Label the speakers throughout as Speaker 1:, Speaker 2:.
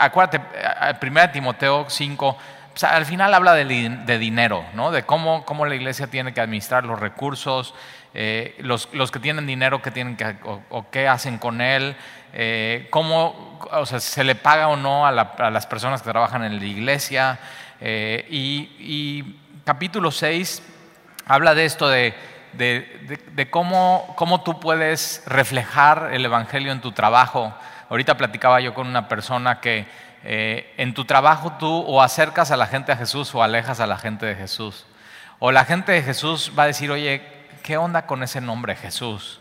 Speaker 1: acuérdate, 1 Timoteo 5, al final habla de, dinero, ¿no? de cómo, cómo, la iglesia tiene que administrar los recursos, eh, los, los, que tienen dinero que tienen que, o, qué hacen con él, eh, cómo o sea, se le paga o no a, las personas que trabajan en la iglesia. Eh, y, y, capítulo 6 habla de esto de, de, de cómo, cómo tú puedes reflejar el Evangelio en tu trabajo. Ahorita platicaba yo con una persona que eh, en tu trabajo tú o acercas a la gente a Jesús o alejas a la gente de Jesús. O la gente de Jesús va a decir, oye, ¿qué onda con ese nombre Jesús?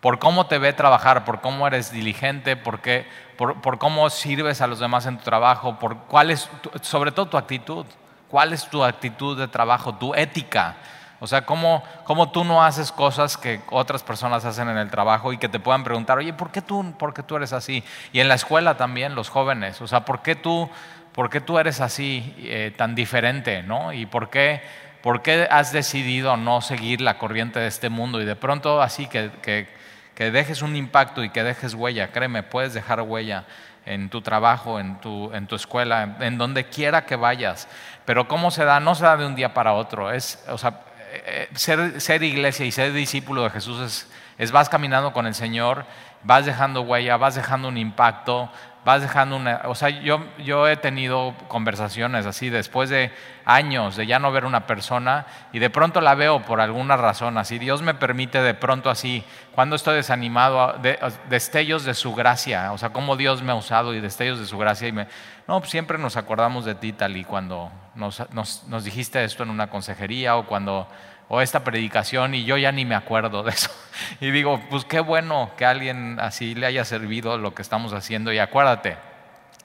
Speaker 1: Por cómo te ve trabajar, por cómo eres diligente, por, qué, por, cómo sirves a los demás en tu trabajo, por cuál es, sobre todo tu actitud, cuál es tu actitud de trabajo, tu ética. O sea, ¿cómo, ¿cómo, tú no haces cosas que otras personas hacen en el trabajo y que te puedan preguntar, oye, ¿por qué tú, por qué tú eres así? Y en la escuela también, los jóvenes, o sea, ¿por qué tú, por qué tú eres así, eh, tan diferente? ¿no? ¿Y por qué, por qué has decidido no seguir la corriente de este mundo? Y de pronto así que, que, que dejes un impacto y que dejes huella, créeme, puedes dejar huella en tu trabajo, en tu, en tu escuela, en donde quiera que vayas. Pero ¿cómo se da? No se da de un día para otro. Es, o sea, eh, ser, iglesia y ser discípulo de Jesús es, vas caminando con el Señor, vas dejando huella, vas dejando un impacto, vas dejando una... O sea, yo, yo he tenido conversaciones así después de años de ya no ver una persona y de pronto la veo por alguna razón, así. Dios me permite de pronto así, cuando estoy desanimado, de, destellos de su gracia, o sea, cómo Dios me ha usado y destellos de su gracia y me... No, pues siempre nos acordamos de ti, tal y cuando nos, nos dijiste esto en una consejería o cuando o esta predicación y yo ya ni me acuerdo de eso. Y digo, pues qué bueno que alguien así le haya servido lo que estamos haciendo. Y acuérdate,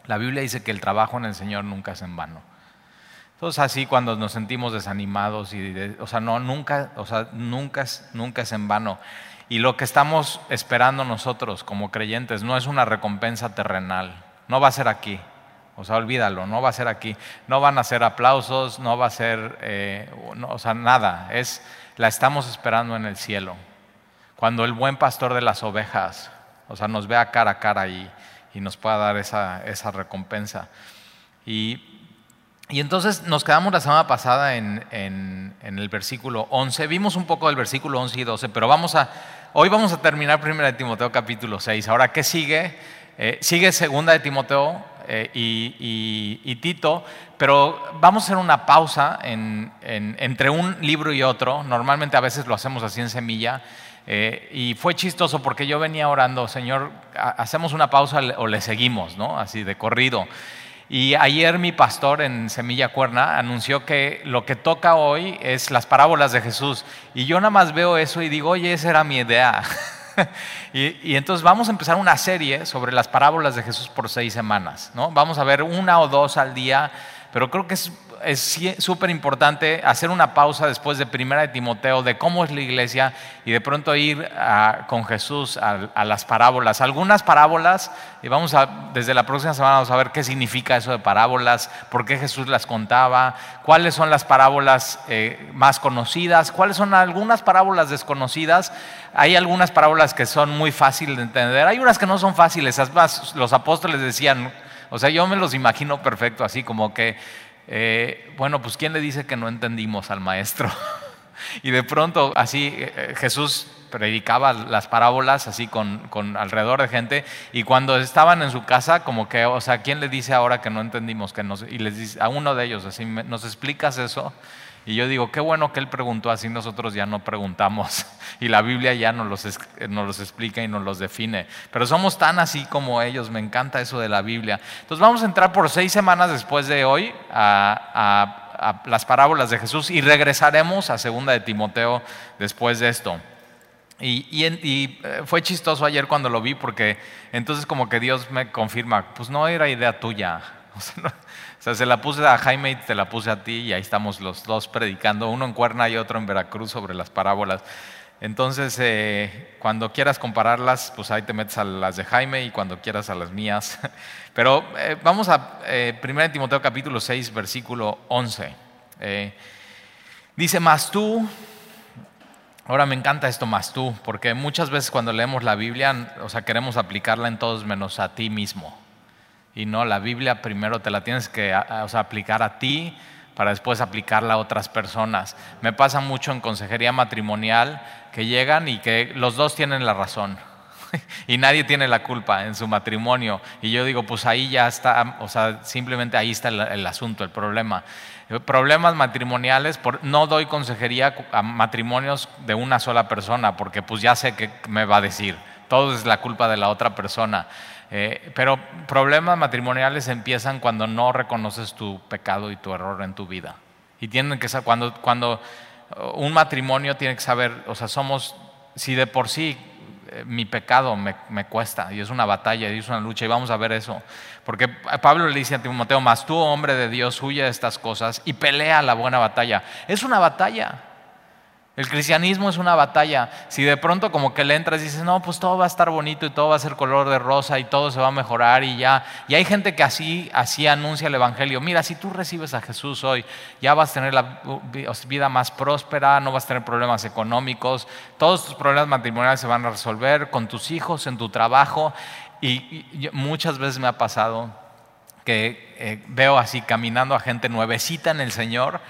Speaker 1: la Biblia dice que el trabajo en el Señor nunca es en vano. Entonces así cuando nos sentimos desanimados y o sea, no nunca, o sea, nunca es, nunca es en vano. Y lo que estamos esperando nosotros como creyentes no es una recompensa terrenal, no va a ser aquí. O sea, olvídalo, no va a ser aquí. No van a ser aplausos, no va a ser, eh, o sea, nada. Es, la estamos esperando en el cielo. Cuando el buen pastor de las ovejas, o sea, nos vea cara a cara y, y nos pueda dar esa, esa recompensa. Y, y, entonces nos quedamos la semana pasada en, en, el versículo 11. Vimos un poco del versículo 11 y 12, pero vamos a, hoy vamos a terminar primero de Timoteo capítulo 6. Ahora, ¿qué sigue? Eh, sigue segunda de Timoteo eh, y, Tito, pero vamos a hacer una pausa entre un libro y otro. Normalmente a veces lo hacemos así en semilla. Eh, y fue chistoso porque yo venía orando, Señor, hacemos una pausa o le seguimos, ¿no? Así de corrido. Y ayer mi pastor en Semilla Cuerna anunció que lo que toca hoy es las parábolas de Jesús. Y yo nada más veo eso y digo, oye, esa era mi idea. y, entonces vamos a empezar una serie sobre las parábolas de Jesús por seis semanas. ¿no? Vamos a ver una o dos al día, pero creo que es es súper importante hacer una pausa después de Primera de Timoteo, de cómo es la iglesia y de pronto ir con Jesús a, las parábolas. Algunas parábolas, y vamos a, desde la próxima semana vamos a ver qué significa eso de parábolas, por qué Jesús las contaba, cuáles son las parábolas eh, más conocidas, cuáles son algunas parábolas desconocidas. Hay algunas parábolas que son muy fáciles de entender, hay unas que no son fáciles, los apóstoles decían, o sea, yo me los imagino perfecto, así como que eh, bueno, pues ¿quién le dice que no entendimos al maestro? y de pronto así eh, eh, Jesús predicaba las parábolas así con, alrededor de gente y cuando estaban en su casa como que, o sea, ¿quién le dice ahora que no entendimos? Que nos, y les dice a uno de ellos así, ¿nos explicas eso? Y yo digo, qué bueno que él preguntó así, nosotros ya no preguntamos. Y la Biblia ya nos los, nos los explica y nos los define. Pero somos tan así como ellos, me encanta eso de la Biblia. Entonces vamos a entrar por seis semanas después de hoy a, las parábolas de Jesús y regresaremos a segunda de Timoteo después de esto. Y, y, eh, fue chistoso ayer cuando lo vi porque entonces como que Dios me confirma, pues no era idea tuya. O sea, se la puse a Jaime y te la puse a ti y ahí estamos los dos predicando, uno en Cuerna y otro en Veracruz sobre las parábolas. Entonces, eh, cuando quieras compararlas, pues ahí te metes a las de Jaime y cuando quieras a las mías. Pero eh, vamos a eh, 1 Timoteo capítulo 6, versículo 11. Eh, dice, más tú, ahora me encanta esto, más tú, porque muchas veces cuando leemos la Biblia, o sea, queremos aplicarla en todos menos a ti mismo. Y no, la Biblia primero te la tienes que aplicar a ti para después aplicarla a otras personas. Me pasa mucho en consejería matrimonial que llegan y que los dos tienen la razón y nadie tiene la culpa en su matrimonio. Y yo digo, pues ahí ya está, o sea, simplemente ahí está el, asunto, el problema. Problemas matrimoniales, no doy consejería a matrimonios de una sola persona, porque pues ya sé que me va a decir, todo es la culpa de la otra persona. Eh, pero problemas matrimoniales empiezan cuando no reconoces tu pecado y tu error en tu vida. Y tienen que ser, cuando, cuando un matrimonio tiene que saber, o sea, somos, si de por sí eh, mi pecado me, cuesta y es una batalla y es una lucha y vamos a ver eso. Porque Pablo le dice a Timoteo, más tú, hombre de Dios, huye de estas cosas y pelea la buena batalla. Es una batalla. El cristianismo es una batalla. Si de pronto como que le entras y dices, no, pues todo va a estar bonito y todo va a ser color de rosa y todo se va a mejorar y ya. Y hay gente que así, así anuncia el Evangelio. Mira, si tú recibes a Jesús hoy, ya vas a tener la vida más próspera, no vas a tener problemas económicos, todos tus problemas matrimoniales se van a resolver con tus hijos, en tu trabajo. Y, muchas veces me ha pasado que eh, veo así caminando a gente nuevecita en el Señor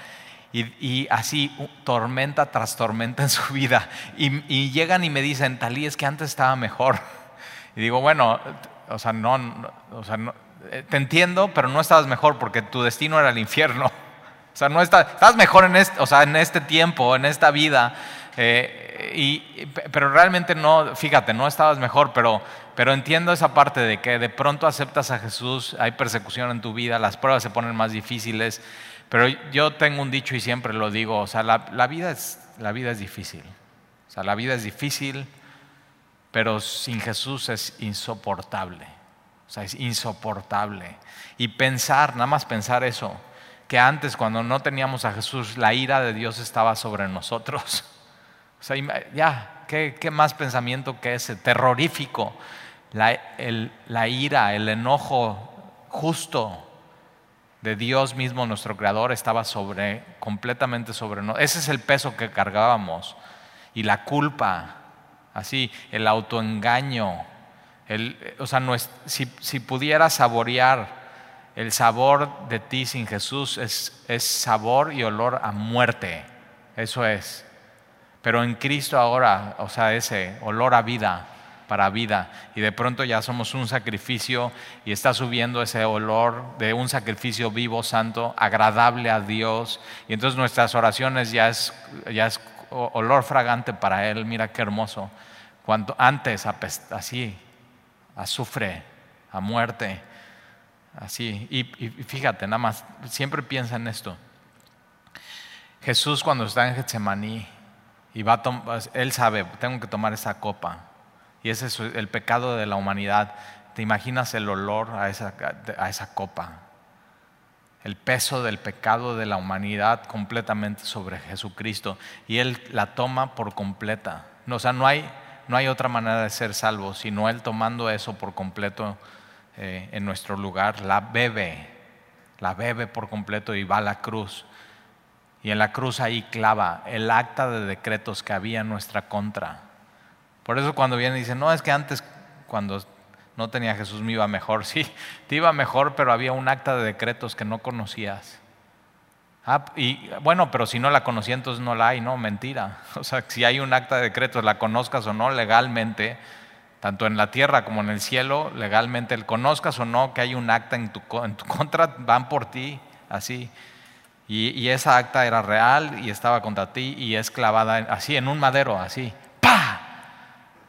Speaker 1: y, así tormenta tras tormenta en su vida. Y, llegan y me dicen, Talí, es que antes estaba mejor. Y digo, bueno, o sea, no, o sea, eh, te entiendo, pero no estabas mejor porque tu destino era el infierno. O sea, no estás, estás mejor en este, o sea, en este tiempo, en esta vida. Eh, y, pero realmente no, fíjate, no estabas mejor, pero, pero entiendo esa parte de que de pronto aceptas a Jesús, hay persecución en tu vida, las pruebas se ponen más difíciles. Pero yo tengo un dicho y siempre lo digo, o sea, la, vida, es, la vida es difícil. O sea, la vida es difícil, pero sin Jesús es insoportable. O sea, es insoportable. Y pensar, nada más pensar eso, que antes cuando no teníamos a Jesús, la ira de Dios estaba sobre nosotros. O sea, ya, ¿qué, más pensamiento que ese? Terrorífico. La, la ira, el enojo justo de Dios mismo, nuestro Creador, estaba sobre, completamente sobre nosotros. Ese es el peso que cargábamos. Y la culpa, así, el autoengaño. O sea, si, pudieras saborear el sabor de ti sin Jesús, es, es sabor y olor a muerte. Eso es. Pero en Cristo ahora, o sea, ese olor a vida, para vida. Y de pronto ya somos un sacrificio y está subiendo ese olor de un sacrificio vivo, santo, agradable a Dios. Y entonces nuestras oraciones ya es, ya es olor fragante para Él. Mira qué hermoso. Cuanto antes así, azufre, a muerte. Así. Y, fíjate, nada más, siempre piensa en esto. Jesús cuando está en Getsemaní y va a él sabe, tengo que tomar esa copa y ese es el pecado de la humanidad. ¿Te imaginas el olor a esa, a esa copa? El peso del pecado de la humanidad completamente sobre Jesucristo. Y Él la toma por completa. O sea, no hay, no hay otra manera de ser salvo, sino Él tomando eso por completo eh, en nuestro lugar. La bebe, la bebe por completo y va a la cruz. Y en la cruz ahí clava el acta de decretos que había en nuestra contra por eso cuando vienen y dicen, no, es que antes cuando no tenía Jesús me iba mejor. Sí, te iba mejor, pero había un acta de decretos que no conocías. Ah, y bueno, pero si no la conocía, entonces no la hay, no, mentira. O sea, si hay un acta de decretos, la conozcas o no legalmente, tanto en la tierra como en el cielo, legalmente, el conozcas o no que hay un acta en tu, en tu contra, van por ti, así. Y, y, esa acta era real y estaba contra ti y es clavada así, en un madero, así.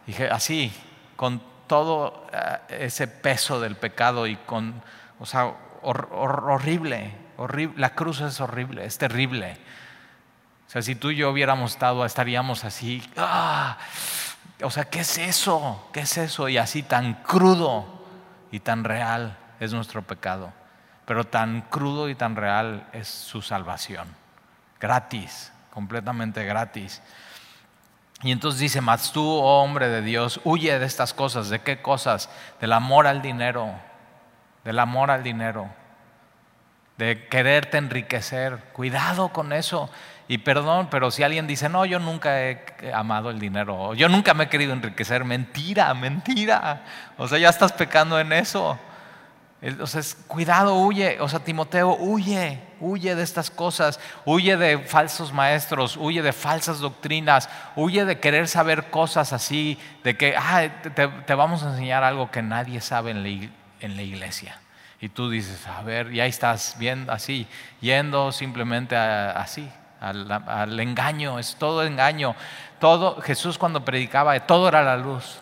Speaker 1: Dije, así, con todo eh, ese peso del pecado y con, o sea, horrible, horrible, la cruz es horrible, es terrible. O sea, si tú y yo hubiéramos estado, estaríamos así, ¡ah! o sea, ¿qué es eso? ¿Qué es eso? Y así tan crudo y tan real es nuestro pecado. Pero tan crudo y tan real es su salvación. Gratis, completamente gratis. Y entonces dice, mas tú, oh hombre de Dios, huye de estas cosas. ¿De qué cosas? Del amor al dinero, del amor al dinero, de quererte enriquecer. Cuidado con eso. Y perdón, pero si alguien dice, no, yo nunca he amado el dinero, yo nunca me he querido enriquecer, mentira, mentira. O sea, ya estás pecando en eso. Entonces, cuidado, huye. O sea, Timoteo, huye, huye de estas cosas, huye de falsos maestros, huye de falsas doctrinas, huye de querer saber cosas así, de que ah, te, vamos a enseñar algo que nadie sabe en la, iglesia. Y tú dices, a ver, y ahí estás viendo así, yendo simplemente así, al, al engaño, es todo engaño. Todo, Jesús cuando predicaba, todo era la luz.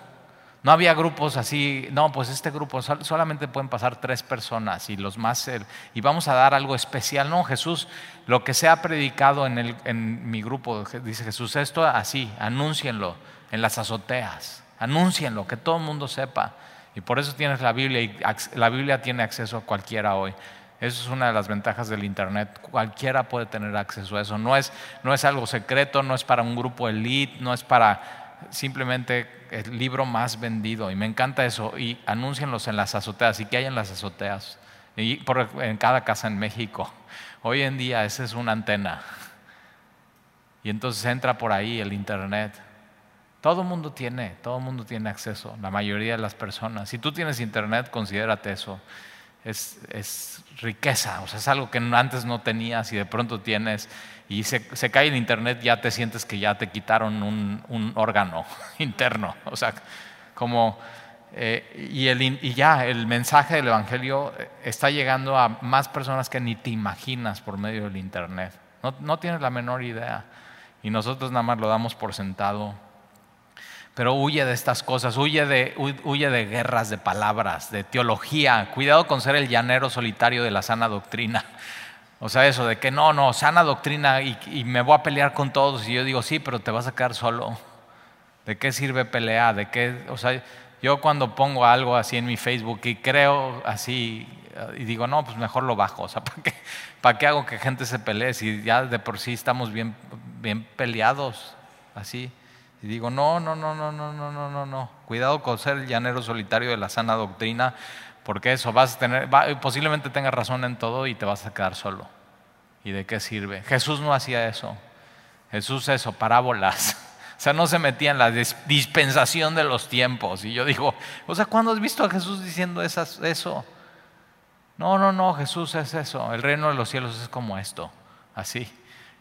Speaker 1: No había grupos así, no, pues este grupo solamente pueden pasar tres personas y los más, y vamos a dar algo especial. No, Jesús, lo que se ha predicado en, el, en mi grupo, dice Jesús, esto así, anúncienlo en las azoteas, anúncienlo, que todo el mundo sepa. Y por eso tienes la Biblia y la Biblia tiene acceso a cualquiera hoy. Eso es una de las ventajas del Internet. Cualquiera puede tener acceso a eso. No es, no es algo secreto, no es para un grupo elite, no es para simplemente el libro más vendido y me encanta eso y anúncienlos en las azoteas y que hay en las azoteas y en cada casa en México. Hoy en día esa es una antena y entonces entra por ahí el internet. Todo el mundo tiene, todo mundo tiene acceso, la mayoría de las personas. Si tú tienes internet, considérate eso. Es, es riqueza, o sea, es algo que antes no tenías y de pronto tienes y se, cae el internet, ya te sientes que ya te quitaron un, órgano interno. O sea, como, eh, y, el, y ya el mensaje del Evangelio está llegando a más personas que ni te imaginas por medio del internet. No, no tienes la menor idea. Y nosotros nada más lo damos por sentado. Pero huye de estas cosas, huye de, huye de guerras de palabras, de teología. Cuidado con ser el llanero solitario de la sana doctrina. O sea, eso de que no, no, sana doctrina y, me voy a pelear con todos. Y yo digo, sí, pero te vas a quedar solo. ¿De qué sirve pelear? ¿De qué? O sea, yo cuando pongo algo así en mi Facebook y creo así y digo, no, pues mejor lo bajo. O sea, ¿para qué, ¿para qué hago que gente se pelee si ya de por sí estamos bien, bien peleados? Así. Y digo, no, no, no, no, no, no, no, no, no. Cuidado con ser el llanero solitario de la sana doctrina porque eso, vas a tener, posiblemente tengas razón en todo y te vas a quedar solo. ¿Y de qué sirve? Jesús no hacía eso. Jesús eso, parábolas. O sea, no se metía en la dispensación de los tiempos. Y yo digo, o sea, ¿cuándo has visto a Jesús diciendo eso? No, no, no, Jesús es eso. El reino de los cielos es como esto, así.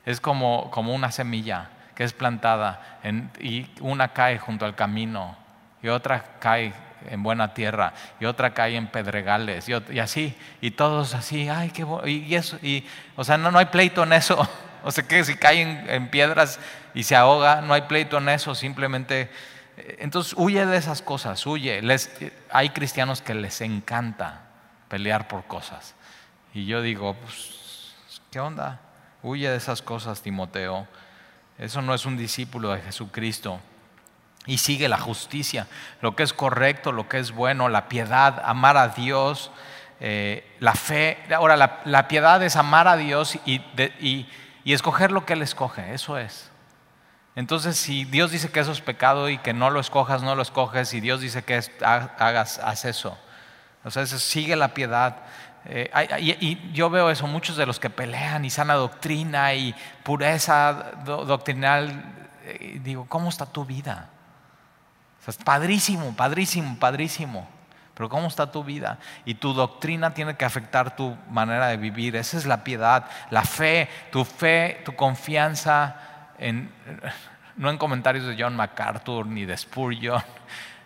Speaker 1: Es como, como una semilla que es plantada y una cae junto al camino y otra cae en buena tierra y otra cae en pedregales y, así, y todos así, ay, qué y, eso, y, o sea, no, no hay pleito en eso. O sea, que si caen en piedras y se ahoga, no hay pleito en eso, simplemente. Eh, entonces, huye de esas cosas, huye. Les, hay cristianos que les encanta pelear por cosas. Y yo digo, pues, ¿qué onda? Huye de esas cosas, Timoteo. Eso no es un discípulo de Jesucristo y sigue la justicia, lo que es correcto, lo que es bueno, la piedad, amar a Dios, eh, la fe. Ahora, la, piedad es amar a Dios y, escoger lo que Él escoge, eso es. Entonces, si Dios dice que eso es pecado y que no lo escojas, no lo escoges, y Dios dice que hagas, haz eso. O sea, sigue la piedad. Eh, y, yo veo eso, muchos de los que pelean y sana doctrina y pureza doctrinal, eh, digo, ¿cómo está tu vida? Padrísimo, padrísimo, padrísimo. Pero ¿cómo está tu vida? Y tu doctrina tiene que afectar tu manera de vivir. Esa es la piedad, la fe, tu fe, tu confianza en, no en comentarios de John MacArthur ni de Spurgeon.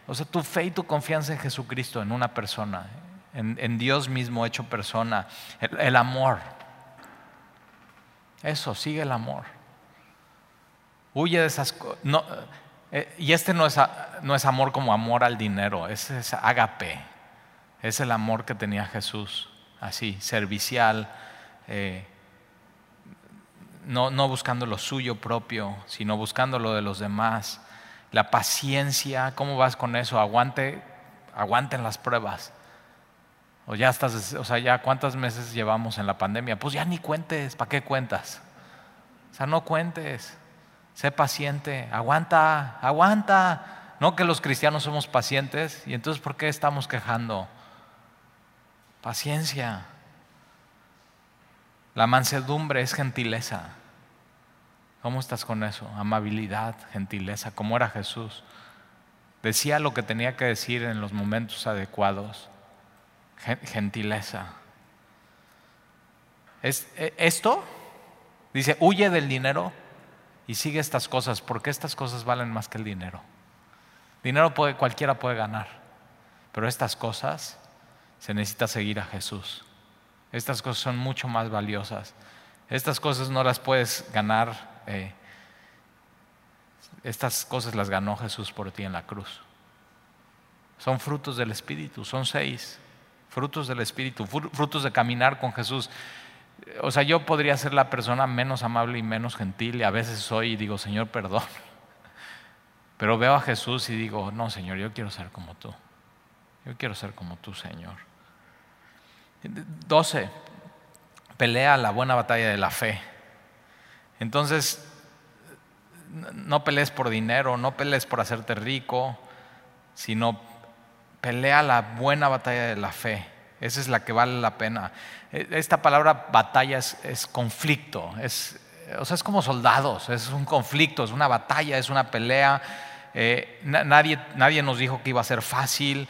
Speaker 1: O sea, tu fe y tu confianza en Jesucristo, en una persona, en, Dios mismo hecho persona, el, amor. Eso, sigue el amor. Huye de esas cosas. No, eh, y este no es, no es, amor como amor al dinero, ese es agape. Es el amor que tenía Jesús, así, servicial, eh, no, no, buscando lo suyo propio, sino buscando lo de los demás. La paciencia, ¿cómo vas con eso? Aguante, aguanten las pruebas. O ya estás, o sea, ya cuántos meses llevamos en la pandemia. Pues ya ni cuentes, ¿para qué cuentas? O sea, no cuentes. Sé paciente, aguanta, aguanta. No que los cristianos somos pacientes y entonces ¿por qué estamos quejando? Paciencia. La mansedumbre es gentileza. ¿Cómo estás con eso? Amabilidad, gentileza, como era Jesús. Decía lo que tenía que decir en los momentos adecuados. gentileza. Es, e, esto dice, huye del dinero y sigue estas cosas, porque estas cosas valen más que el dinero. Dinero puede, cualquiera puede ganar, pero estas cosas se necesita seguir a Jesús. Estas cosas son mucho más valiosas. Estas cosas no las puedes ganar. Eh, estas cosas las ganó Jesús por ti en la cruz. Son frutos del Espíritu, son seis. Frutos del Espíritu, frutos de caminar con Jesús. O sea, yo podría ser la persona menos amable y menos gentil y a veces soy y digo, Señor, perdón. Pero veo a Jesús y digo, no, Señor, yo quiero ser como tú. Yo quiero ser como tú, Señor. 12. Pelea la buena batalla de la fe. Entonces, no pelees por dinero, no pelees por hacerte rico, sino pelea la buena batalla de la fe. Esa es la que vale la pena. E, esta palabra batalla es, conflicto, es, o sea, es como soldados, es un conflicto, es una batalla, es una pelea. Eh, nadie, nadie, nos dijo que iba a ser fácil.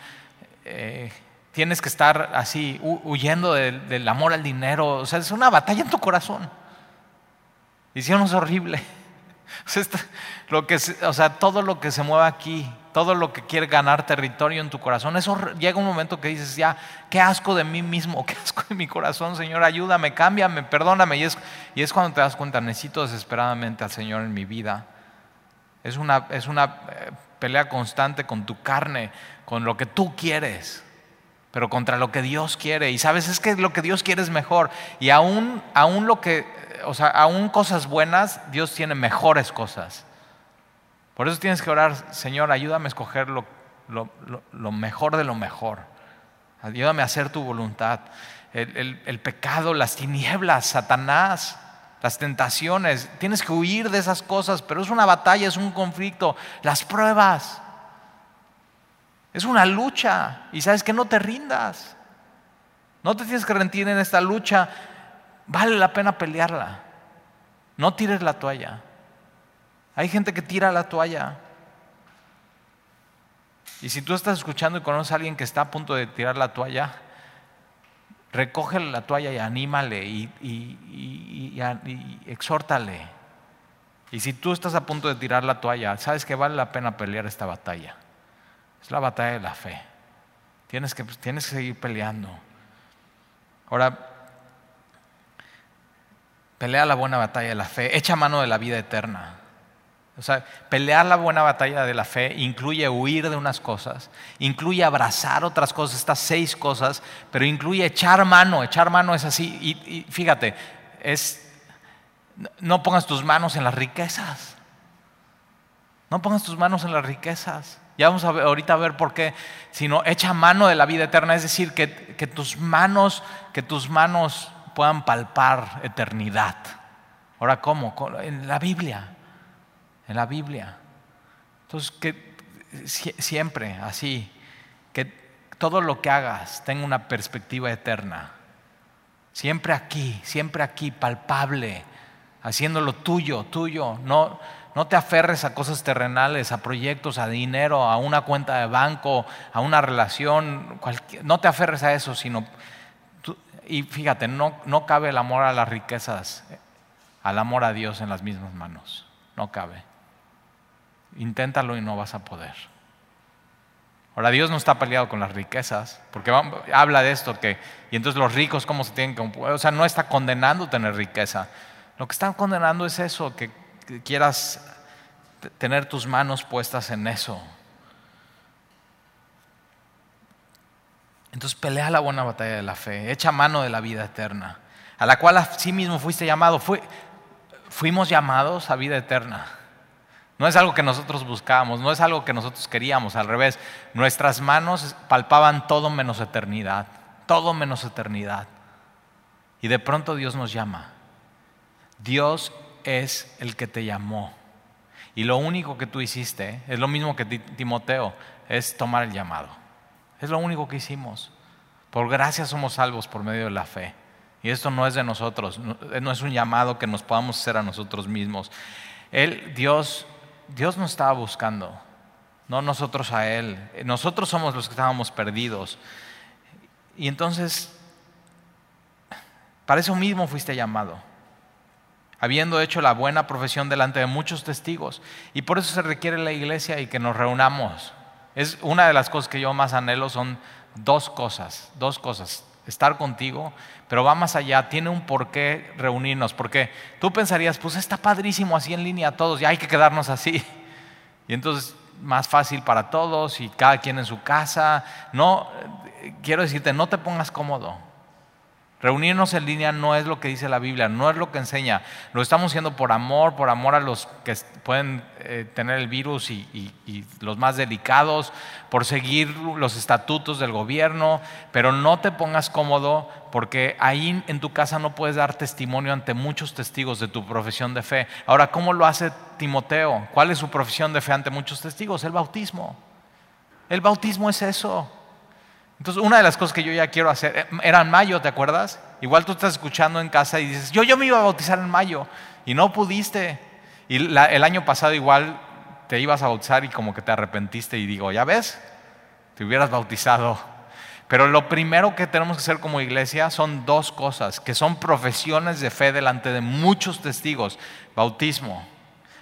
Speaker 1: Eh, tienes que estar así, huyendo del, amor al dinero. O sea, es una batalla en tu corazón. No es horrible. lo que, o sea, todo lo que se mueve aquí, todo lo que quiere ganar territorio en tu corazón, eso llega un momento que dices, ya, qué asco de mí mismo, qué asco de mi corazón, Señor, ayúdame, cámbiame, perdóname. Y es, y es cuando te das cuenta, necesito desesperadamente al Señor en mi vida. Es una, es una eh, pelea constante con tu carne, con lo que tú quieres, pero contra lo que Dios quiere. Y sabes, es que lo que Dios quiere es mejor. Y aún, aún lo que, o sea, aún cosas buenas, Dios tiene mejores cosas. Por eso tienes que orar, Señor, ayúdame a escoger lo, mejor de lo mejor. Ayúdame a hacer tu voluntad. El, pecado, las tinieblas, Satanás, las tentaciones. Tienes que huir de esas cosas, pero es una batalla, es un conflicto. Las pruebas. Es una lucha. Y sabes que no te rindas. No te tienes que rendir en esta lucha. Vale la pena pelearla. No tires la toalla. Hay gente que tira la toalla. Y si tú estás escuchando y conoces a alguien que está a punto de tirar la toalla, recógele la toalla y anímale y, y, exhórtale. Y si tú estás a punto de tirar la toalla, sabes que vale la pena pelear esta batalla. Es la batalla de la fe. Tienes que, tienes que seguir peleando. Ahora, pelea la buena batalla de la fe. Echa mano de la vida eterna. O sea, pelear la buena batalla de la fe incluye huir de unas cosas, incluye abrazar otras cosas, estas seis cosas, pero incluye echar mano. Echar mano es así. Y, fíjate, es, no pongas tus manos en las riquezas. No pongas tus manos en las riquezas. Ya vamos a ver, ahorita a ver por qué. Sino echa mano de la vida eterna, es decir, que, que tus manos, que tus manos puedan palpar eternidad. Ahora, ¿cómo? En la Biblia en la Biblia. Entonces, que siempre así, que todo lo que hagas tenga una perspectiva eterna. Siempre aquí, siempre aquí, palpable, haciéndolo tuyo, tuyo. No, no te aferres a cosas terrenales, a proyectos, a dinero, a una cuenta de banco, a una relación. no te aferres a eso, sino... y fíjate, no, no cabe el amor a las riquezas, al amor a Dios en las mismas manos. No cabe. Inténtalo y no vas a poder. Ahora, Dios no está peleado con las riquezas, porque habla de esto, que, y entonces los ricos, ¿cómo se tienen que.? O sea, no está condenando tener riqueza. Lo que está condenando es eso, que, quieras tener tus manos puestas en eso. Entonces pelea la buena batalla de la fe, echa mano de la vida eterna, a la cual sí mismo fuiste llamado. fuimos llamados a vida eterna. No es algo que nosotros buscábamos, no es algo que nosotros queríamos, al revés. Nuestras manos palpaban todo menos eternidad, todo menos eternidad. Y de pronto Dios nos llama. Dios es el que te llamó. Y lo único que tú hiciste es lo mismo que Timoteo, es tomar el llamado. Es lo único que hicimos. Por gracia somos salvos por medio de la fe. Y esto no es de nosotros, no es un llamado que nos podamos hacer a nosotros mismos. Él, Dios, Dios nos estaba buscando, no nosotros a Él. Nosotros somos los que estábamos perdidos. Y entonces, para eso mismo fuiste llamado, habiendo hecho la buena profesión delante de muchos testigos. Y por eso se requiere la iglesia y que nos reunamos. Es una de las cosas que yo más anhelo son dos cosas, dos cosas. Estar contigo, pero va más allá, tiene un porqué reunirnos, porque tú pensarías, pues está padrísimo así en línea todos, y hay que quedarnos así. Y entonces más fácil para todos y cada quien en su casa. No, quiero decirte, no te pongas cómodo. Reunirnos en línea no es lo que dice la Biblia, no es lo que enseña. Lo estamos haciendo por amor, por amor a los que pueden eh, tener el virus y, y, los más delicados, por seguir los estatutos del gobierno, pero no te pongas cómodo porque ahí en tu casa no puedes dar testimonio ante muchos testigos de tu profesión de fe. Ahora, ¿cómo lo hace Timoteo? ¿Cuál es su profesión de fe ante muchos testigos? El bautismo. El bautismo es eso. Entonces, una de las cosas que yo ya quiero hacer, eh, era en mayo, ¿te acuerdas? Igual tú estás escuchando en casa y dices, yo, yo me iba a bautizar en mayo y no pudiste. Y el año pasado igual te ibas a bautizar y como que te arrepentiste y digo, ya ves, te hubieras bautizado. Pero lo primero que tenemos que hacer como iglesia son dos cosas, que son profesiones de fe delante de muchos testigos. Bautismo,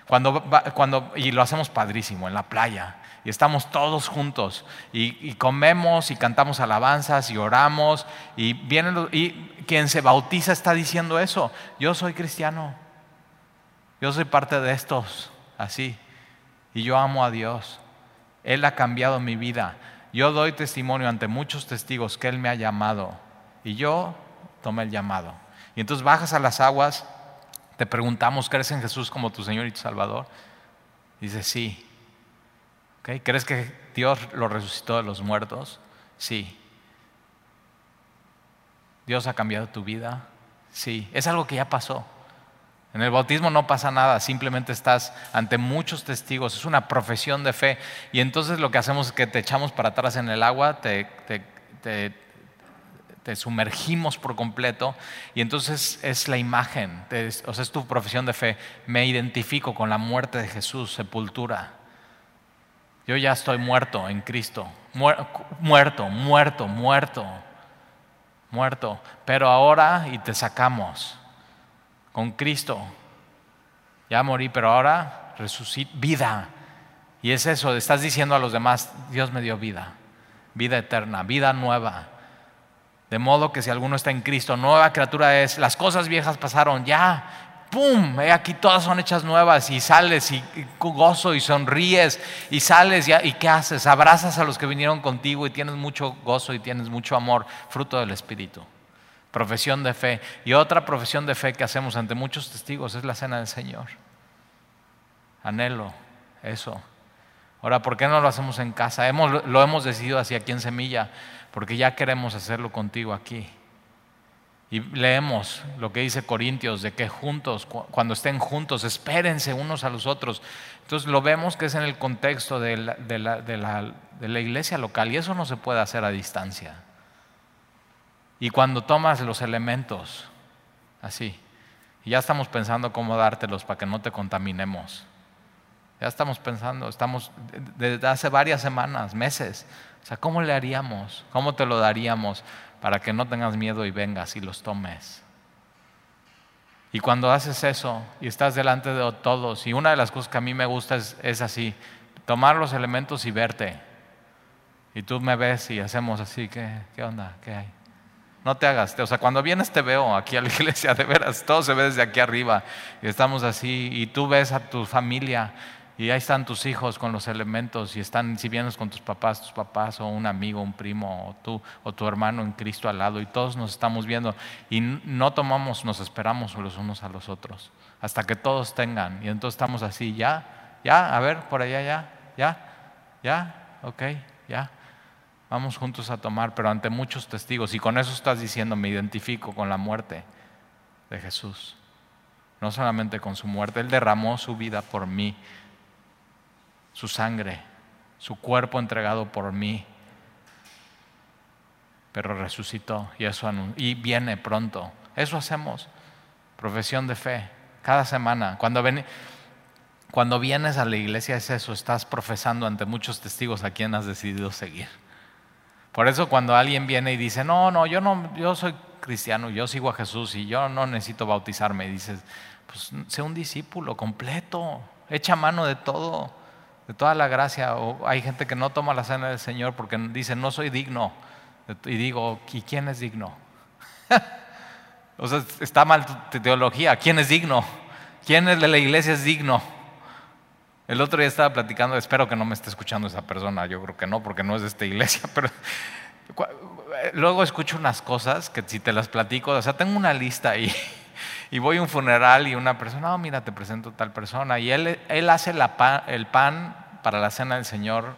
Speaker 1: cuando, cuando, y lo hacemos padrísimo, en la playa y estamos todos juntos y, comemos y cantamos alabanzas y oramos y vienen y quien se bautiza está diciendo eso. Yo soy cristiano. Yo soy parte de estos, así. Y yo amo a Dios. Él ha cambiado mi vida. Yo doy testimonio ante muchos testigos que Él me ha llamado. Y yo tomé el llamado. Y entonces bajas a las aguas, te preguntamos, ¿crees en Jesús como tu Señor y tu Salvador? Dice, sí. ¿Crees que Dios lo resucitó de los muertos? Sí. ¿Dios ha cambiado tu vida? Sí. Es algo que ya pasó. En el bautismo no pasa nada, simplemente estás ante muchos testigos, es una profesión de fe. Y entonces lo que hacemos es que te echamos para atrás en el agua, te, te, sumergimos por completo y entonces es la imagen, o sea, es tu profesión de fe. Me identifico con la muerte de Jesús, sepultura. Yo ya estoy muerto en Cristo. Muerto, muerto, muerto, muerto. Pero ahora y te sacamos con Cristo. Ya morí, pero ahora resucito. Vida. Y es eso, estás diciendo a los demás, Dios me dio vida. Vida eterna, vida nueva. De modo que si alguno está en Cristo, nueva criatura es, las cosas viejas pasaron, ya, ¡pum! Aquí todas son hechas nuevas y sales y, gozo y sonríes y sales y, y ¿qué haces? Abrazas a los que vinieron contigo y tienes mucho gozo y tienes mucho amor, fruto del Espíritu. Profesión de fe. Y otra profesión de fe que hacemos ante muchos testigos es la cena del Señor. Anhelo eso. Ahora, ¿por qué no lo hacemos en casa? Hemos, lo hemos decidido así aquí en Semilla, porque ya queremos hacerlo contigo aquí. Y leemos lo que dice Corintios, de que juntos, cuando estén juntos, espérense unos a los otros. Entonces lo vemos que es en el contexto de la, de la, de la, de la iglesia local y eso no se puede hacer a distancia. Y cuando tomas los elementos, así, ya estamos pensando cómo dártelos para que no te contaminemos. Ya estamos pensando, estamos desde hace varias semanas, meses. O sea, ¿cómo le haríamos? ¿Cómo te lo daríamos? Para que no tengas miedo y vengas y los tomes. Y cuando haces eso y estás delante de todos, y una de las cosas que a mí me gusta es, así, tomar los elementos y verte. Y tú me ves y hacemos así, ¿qué, qué onda? ¿Qué hay? No te hagas, o sea, cuando vienes te veo aquí a la iglesia, de veras, todo se ve desde aquí arriba. Y estamos así, y tú ves a tu familia y ahí están tus hijos con los elementos y están, si vienes con tus papás, tus papás o un amigo, un primo o tú o tu hermano en Cristo al lado y todos nos estamos viendo y no tomamos, nos esperamos los unos a los otros hasta que todos tengan y entonces estamos así, ya, ya, a ver, por allá, ya, ya, ya, ok, ya. Vamos juntos a tomar, pero ante muchos testigos y con eso estás diciendo, me identifico con la muerte de Jesús. No solamente con su muerte, Él derramó su vida por mí su sangre, su cuerpo entregado por mí, pero resucitó y eso y viene pronto. Eso hacemos, profesión de fe, cada semana. Cuando, cuando vienes a la iglesia es eso, estás profesando ante muchos testigos a quien has decidido seguir. Por eso cuando alguien viene y dice, no, no, yo no, yo soy cristiano, yo sigo a Jesús y yo no necesito bautizarme, dices, pues sé un discípulo completo, echa mano de todo, de toda la gracia. O hay gente que no toma la cena del Señor porque dice, no soy digno. Y digo, ¿y quién es digno? o sea, está mal tu teología, ¿quién es digno? ¿Quién es de la iglesia es digno? El otro día estaba platicando, espero que no me esté escuchando esa persona, yo creo que no, porque no es de esta iglesia, pero luego escucho unas cosas que si te las platico, o sea, tengo una lista ahí y voy a un funeral y una persona, no, mira, te presento tal persona, y él, él hace el pan para la cena del Señor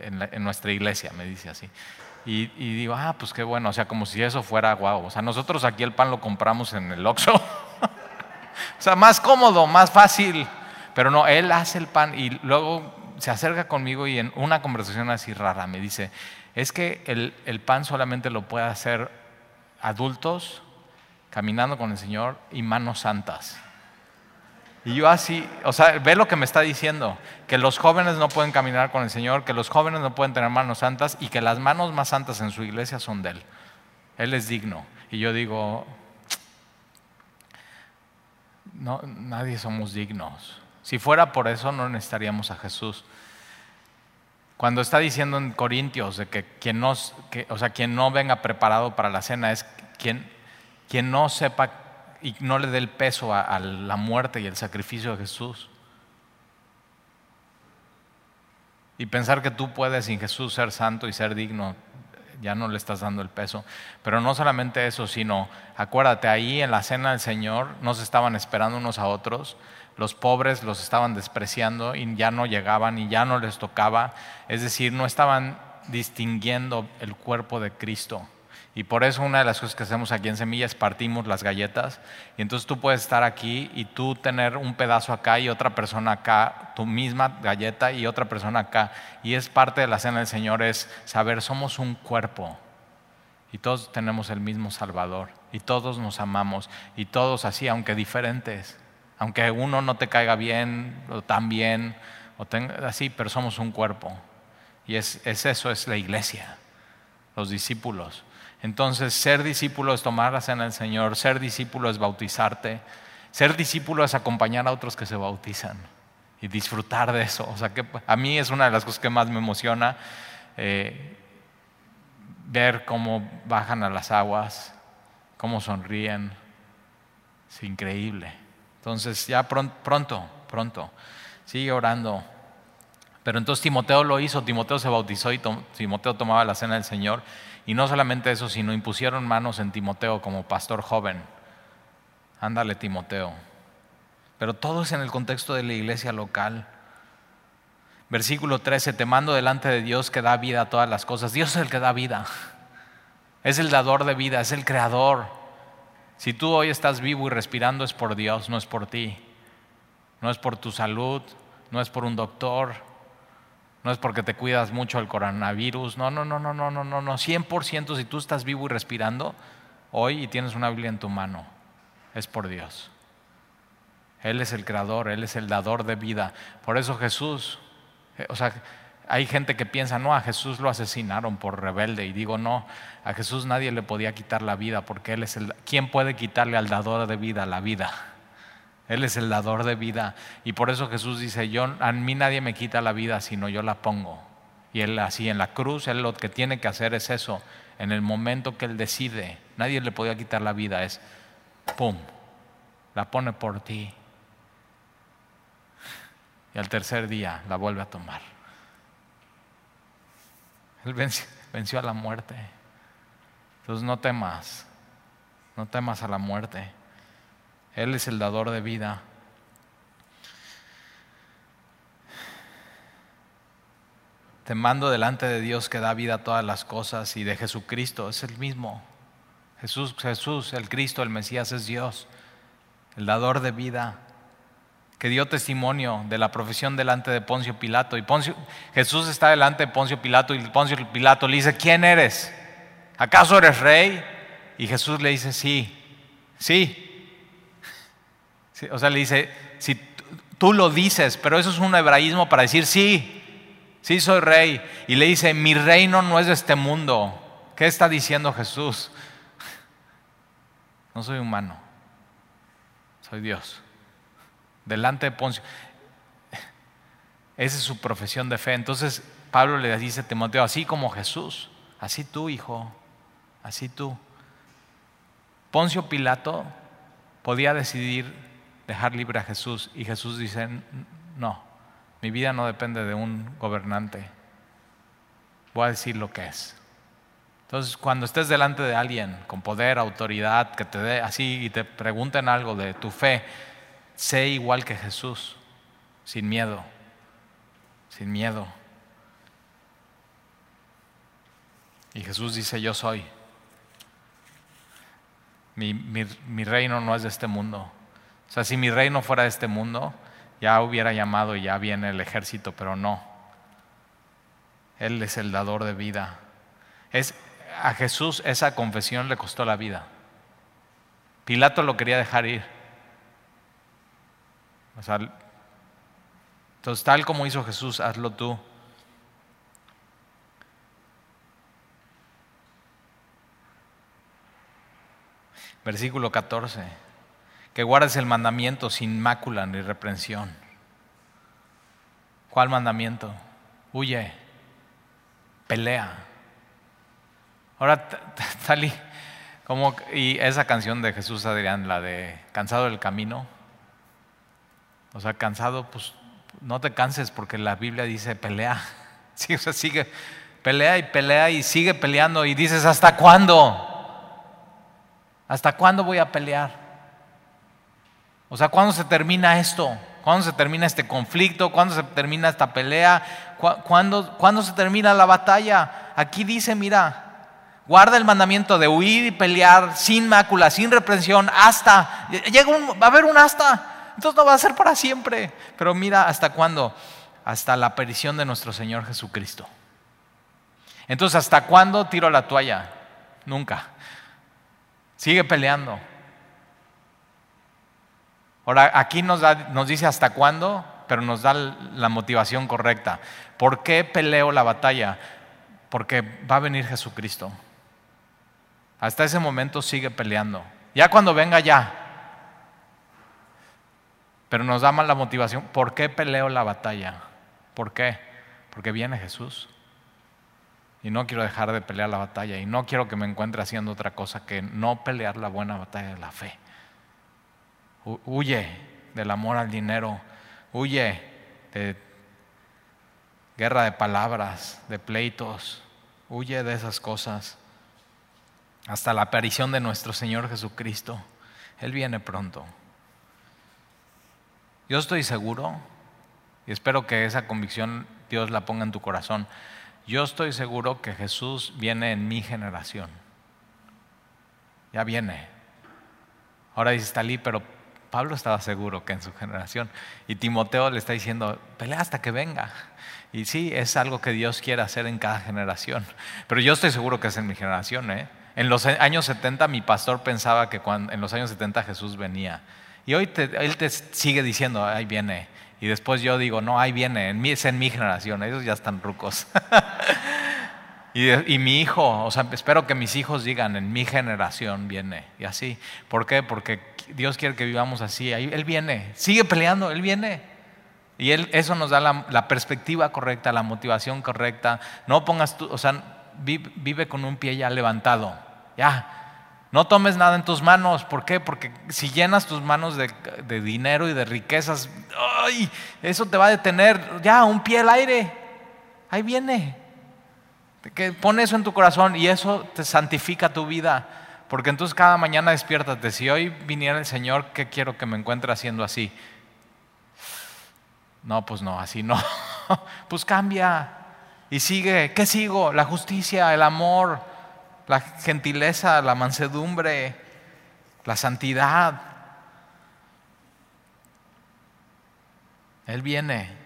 Speaker 1: en, nuestra iglesia, me dice así. Y, digo, ah, pues qué bueno, o sea, como si eso fuera guau. O sea, nosotros aquí el pan lo compramos en el Oxxo. o sea, más cómodo, más fácil. Pero no, él hace el pan y luego se acerca conmigo y en una conversación así rara me dice, es que el, pan solamente lo puede hacer adultos caminando con el Señor y manos santas. Y yo así, o sea, ve lo que me está diciendo, que los jóvenes no pueden caminar con el Señor, que los jóvenes no pueden tener manos santas y que las manos más santas en su iglesia son de Él. Él es digno. Y yo digo, no, nadie somos dignos. Si fuera por eso, no necesitaríamos a Jesús. Cuando está diciendo en Corintios de que quien no, o sea, quien no venga preparado para la cena es quien, quien no sepa y no le dé el peso a, la muerte y el sacrificio de Jesús. Y pensar que tú puedes sin Jesús ser santo y ser digno, ya no le estás dando el peso. Pero no solamente eso, sino, acuérdate, ahí en la cena del Señor nos estaban esperando unos a otros los pobres los estaban despreciando y ya no llegaban y ya no les tocaba, es decir, no estaban distinguiendo el cuerpo de Cristo. Y por eso una de las cosas que hacemos aquí en Semillas partimos las galletas y entonces tú puedes estar aquí y tú tener un pedazo acá y otra persona acá, tu misma galleta y otra persona acá. Y es parte de la cena del Señor, es saber, somos un cuerpo y todos tenemos el mismo Salvador y todos nos amamos y todos así, aunque diferentes aunque uno no te caiga bien o tan bien, o así, pero somos un cuerpo. Y es, eso, es la iglesia, los discípulos. Entonces, ser discípulo es tomar la cena del Señor, ser discípulo es bautizarte, ser discípulo es acompañar a otros que se bautizan y disfrutar de eso. O sea, que a mí es una de las cosas que más me emociona eh, ver cómo bajan a las aguas, cómo sonríen. Es increíble. Entonces ya pronto, pronto, sigue orando. Pero entonces Timoteo lo hizo, Timoteo se bautizó y Timoteo tomaba la cena del Señor. Y no solamente eso, sino impusieron manos en Timoteo como pastor joven. Ándale, Timoteo. Pero todo es en el contexto de la iglesia local. Versículo 13, te mando delante de Dios que da vida a todas las cosas. Dios es el que da vida. Es el dador de vida, es el creador. Si tú hoy estás vivo y respirando es por Dios, no es por ti. No es por tu salud, no es por un doctor, no es porque te cuidas mucho del coronavirus. No, no, no, no, no, no, no, no. 100% si tú estás vivo y respirando hoy y tienes una Biblia en tu mano, es por Dios. Él es el creador, Él es el dador de vida. Por eso Jesús, eh, o sea, hay gente que piensa, no, a Jesús lo asesinaron por rebelde. Y digo, no, a Jesús nadie le podía quitar la vida porque Él es el... ¿Quién puede quitarle al dador de vida la vida? Él es el dador de vida. Y por eso Jesús dice, yo, a mí nadie me quita la vida, sino yo la pongo. Y Él así en la cruz, Él lo que tiene que hacer es eso. En el momento que Él decide, nadie le podía quitar la vida, es, ¡pum!, la pone por ti. Y al tercer día la vuelve a tomar. Él venció, a la muerte. Entonces no temas, no temas a la muerte. Él es el dador de vida. Te mando delante de Dios que da vida a todas las cosas y de Jesucristo, es el mismo. Jesús, Jesús, el Cristo, el Mesías es Dios, el dador de vida que dio testimonio de la profesión delante de Poncio Pilato. Y Poncio, Jesús está delante de Poncio Pilato y Poncio Pilato le dice, ¿quién eres? ¿Acaso eres rey? Y Jesús le dice, sí, sí. O sea, le dice, si tú lo dices, pero eso es un hebraísmo para decir sí. sí soy rey. Y le dice, mi reino no es de este mundo. ¿Qué está diciendo Jesús? No soy humano, soy Dios. Delante de Poncio. Esa es su profesión de fe. Entonces Pablo le dice a Timoteo, así como Jesús, así tú, hijo, así tú. Poncio Pilato podía decidir dejar libre a Jesús y Jesús dice, no, mi vida no depende de un gobernante. Voy a decir lo que es. Entonces, cuando estés delante de alguien con poder, autoridad, que te dé así y te pregunten algo de tu fe, sé igual que Jesús, sin miedo, sin miedo. Y Jesús dice, yo soy. Mi, mi, reino no es de este mundo. O sea, si mi reino fuera de este mundo, ya hubiera llamado y ya viene el ejército, pero no. Él es el dador de vida. Es, a Jesús esa confesión le costó la vida. Pilato lo quería dejar ir. O sea, entonces, tal como hizo Jesús, hazlo tú. Versículo 14. Que guardes el mandamiento sin mácula ni reprensión. ¿Cuál mandamiento? Huye, pelea. Ahora, Tali, como, y esa canción de Jesús Adrián, la de Cansado del Camino. O sea, cansado, pues no te canses porque la Biblia dice pelea. Sí, o sea, sigue, pelea y pelea y sigue peleando y dices, ¿hasta cuándo? ¿Hasta cuándo voy a pelear? O sea, ¿cuándo se termina esto? ¿Cuándo se termina este conflicto? ¿Cuándo se termina esta pelea? ¿Cuándo, ¿cuándo se termina la batalla? Aquí dice, mira, guarda el mandamiento de huir y pelear sin mácula, sin reprensión, hasta, llega va a haber un hasta, entonces no va a ser para siempre. Pero mira, ¿hasta cuándo? Hasta la aparición de nuestro Señor Jesucristo. Entonces, ¿hasta cuándo tiro la toalla? Nunca. Sigue peleando. Ahora, aquí nos, nos dice hasta cuándo, pero nos da la motivación correcta. ¿Por qué peleo la batalla? Porque va a venir Jesucristo. Hasta ese momento sigue peleando. Ya cuando venga ya. Pero nos da más la motivación. ¿Por qué peleo la batalla? ¿Por qué? Porque viene Jesús. Y no quiero dejar de pelear la batalla. Y no quiero que me encuentre haciendo otra cosa que no pelear la buena batalla de la fe. Huye del amor al dinero. Huye de guerra de palabras, de pleitos. Huye de esas cosas. Hasta la aparición de nuestro Señor Jesucristo. Él viene pronto. Yo estoy seguro, y espero que esa convicción Dios la ponga en tu corazón, yo estoy seguro que Jesús viene en mi generación. Ya viene. Ahora dice Talí, pero Pablo estaba seguro que en su generación. Y Timoteo le está diciendo, pelea hasta que venga. Y sí, es algo que Dios quiere hacer en cada generación. Pero yo estoy seguro que es en mi generación. ¿eh? En los años 70 mi pastor pensaba que cuando, en los años 70 Jesús venía. Y hoy él te sigue diciendo, ahí viene. Y después yo digo, no, ahí viene, en es en mi generación, ellos ya están rucos. y, mi hijo, o sea, espero que mis hijos digan, en mi generación viene. Y así. ¿Por qué? Porque Dios quiere que vivamos así. él viene, sigue peleando, Él viene. Y él, eso nos da la, perspectiva correcta, la motivación correcta. No pongas tú, o sea, vive con un pie ya levantado. Ya, no tomes nada en tus manos. ¿Por qué? Porque si llenas tus manos de, dinero y de riquezas, eso te va a detener. Ya, un pie al aire. Ahí viene. Que pone eso en tu corazón y eso te santifica tu vida. Porque entonces cada mañana despiértate. Si hoy viniera el Señor, ¿qué quiero que me encuentre haciendo así? No, pues no, así no. pues cambia y sigue. ¿Qué sigo? La justicia, el amor, la gentileza, la mansedumbre, la santidad. Él viene.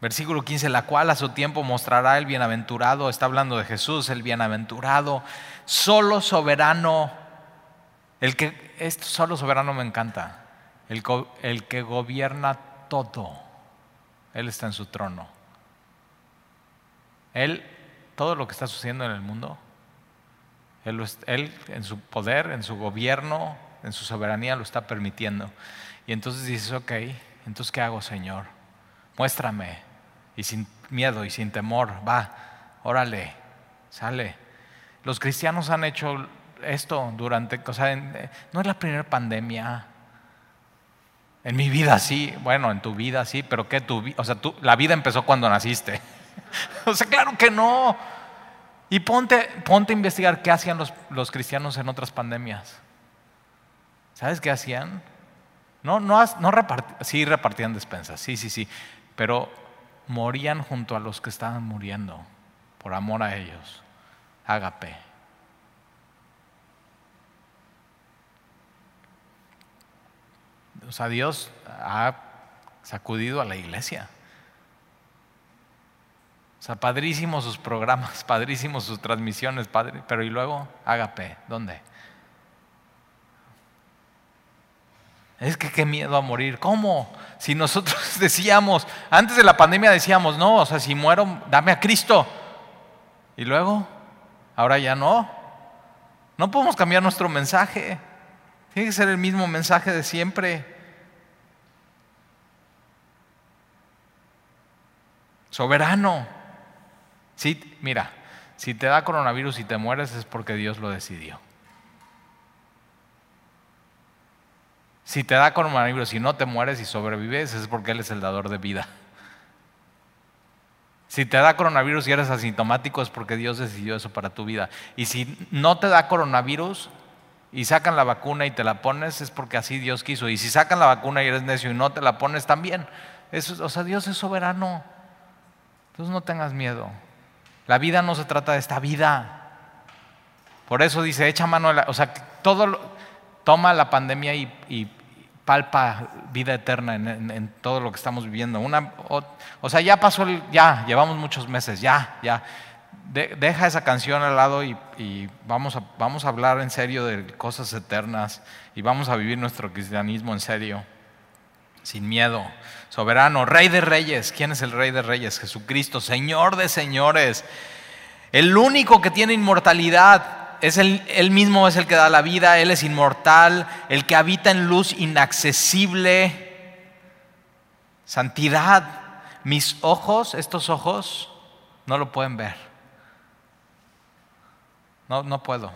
Speaker 1: Versículo 15, la cual a su tiempo mostrará el bienaventurado, está hablando de Jesús, el bienaventurado, solo soberano, el que, este solo soberano me encanta, el, el que gobierna todo, Él está en su trono. Él, todo lo que está sucediendo en el mundo, él, él, en su poder, en su gobierno, en su soberanía lo está permitiendo. Y entonces dices, ok, entonces ¿qué hago, Señor? Muéstrame. Y sin miedo y sin temor, va, órale, sale. Los cristianos han hecho esto durante, o sea, no es la primera pandemia. En mi vida sí, bueno, en tu vida sí, pero ¿qué tu O sea, la vida empezó cuando naciste. o sea, claro que no. Y ponte, ponte a investigar qué hacían los, los cristianos en otras pandemias. ¿Sabes qué hacían? No, no, no sí repartían despensas, sí, sí, sí, pero morían junto a los que estaban muriendo por amor a ellos. Ágape. O sea, Dios ha sacudido a la iglesia. O sea, padrísimos sus programas, padrísimos sus transmisiones, padre, pero y luego, ágape, ¿dónde? Es que qué miedo a morir. ¿Cómo? Si nosotros decíamos, antes de la pandemia decíamos, no, o sea, si muero, dame a Cristo. Y luego, ahora ya no. No podemos cambiar nuestro mensaje. Tiene que ser el mismo mensaje de siempre. Soberano. Sí, mira, si te da coronavirus y te mueres es porque Dios lo decidió. Si te da coronavirus y no te mueres y sobrevives, es porque Él es el dador de vida. Si te da coronavirus y eres asintomático, es porque Dios decidió eso para tu vida. Y si no te da coronavirus y sacan la vacuna y te la pones, es porque así Dios quiso. Y si sacan la vacuna y eres necio y no te la pones, también. O sea, Dios es soberano. Entonces no tengas miedo. La vida no se trata de esta vida. Por eso dice, echa mano, la, o sea, todo, toma la pandemia y palpa vida eterna en, todo lo que estamos viviendo. Una, o, sea, ya pasó, el, ya, llevamos muchos meses, ya, ya. deja esa canción al lado y, vamos, a, vamos a hablar en serio de cosas eternas y vamos a vivir nuestro cristianismo en serio, sin miedo. Soberano, Rey de Reyes. ¿Quién es el Rey de Reyes? Jesucristo, Señor de señores. El único que tiene inmortalidad, es el, él mismo es el que da la vida, Él es inmortal, el que habita en luz inaccesible, santidad. Mis ojos, estos ojos, no lo pueden ver. No, no puedo.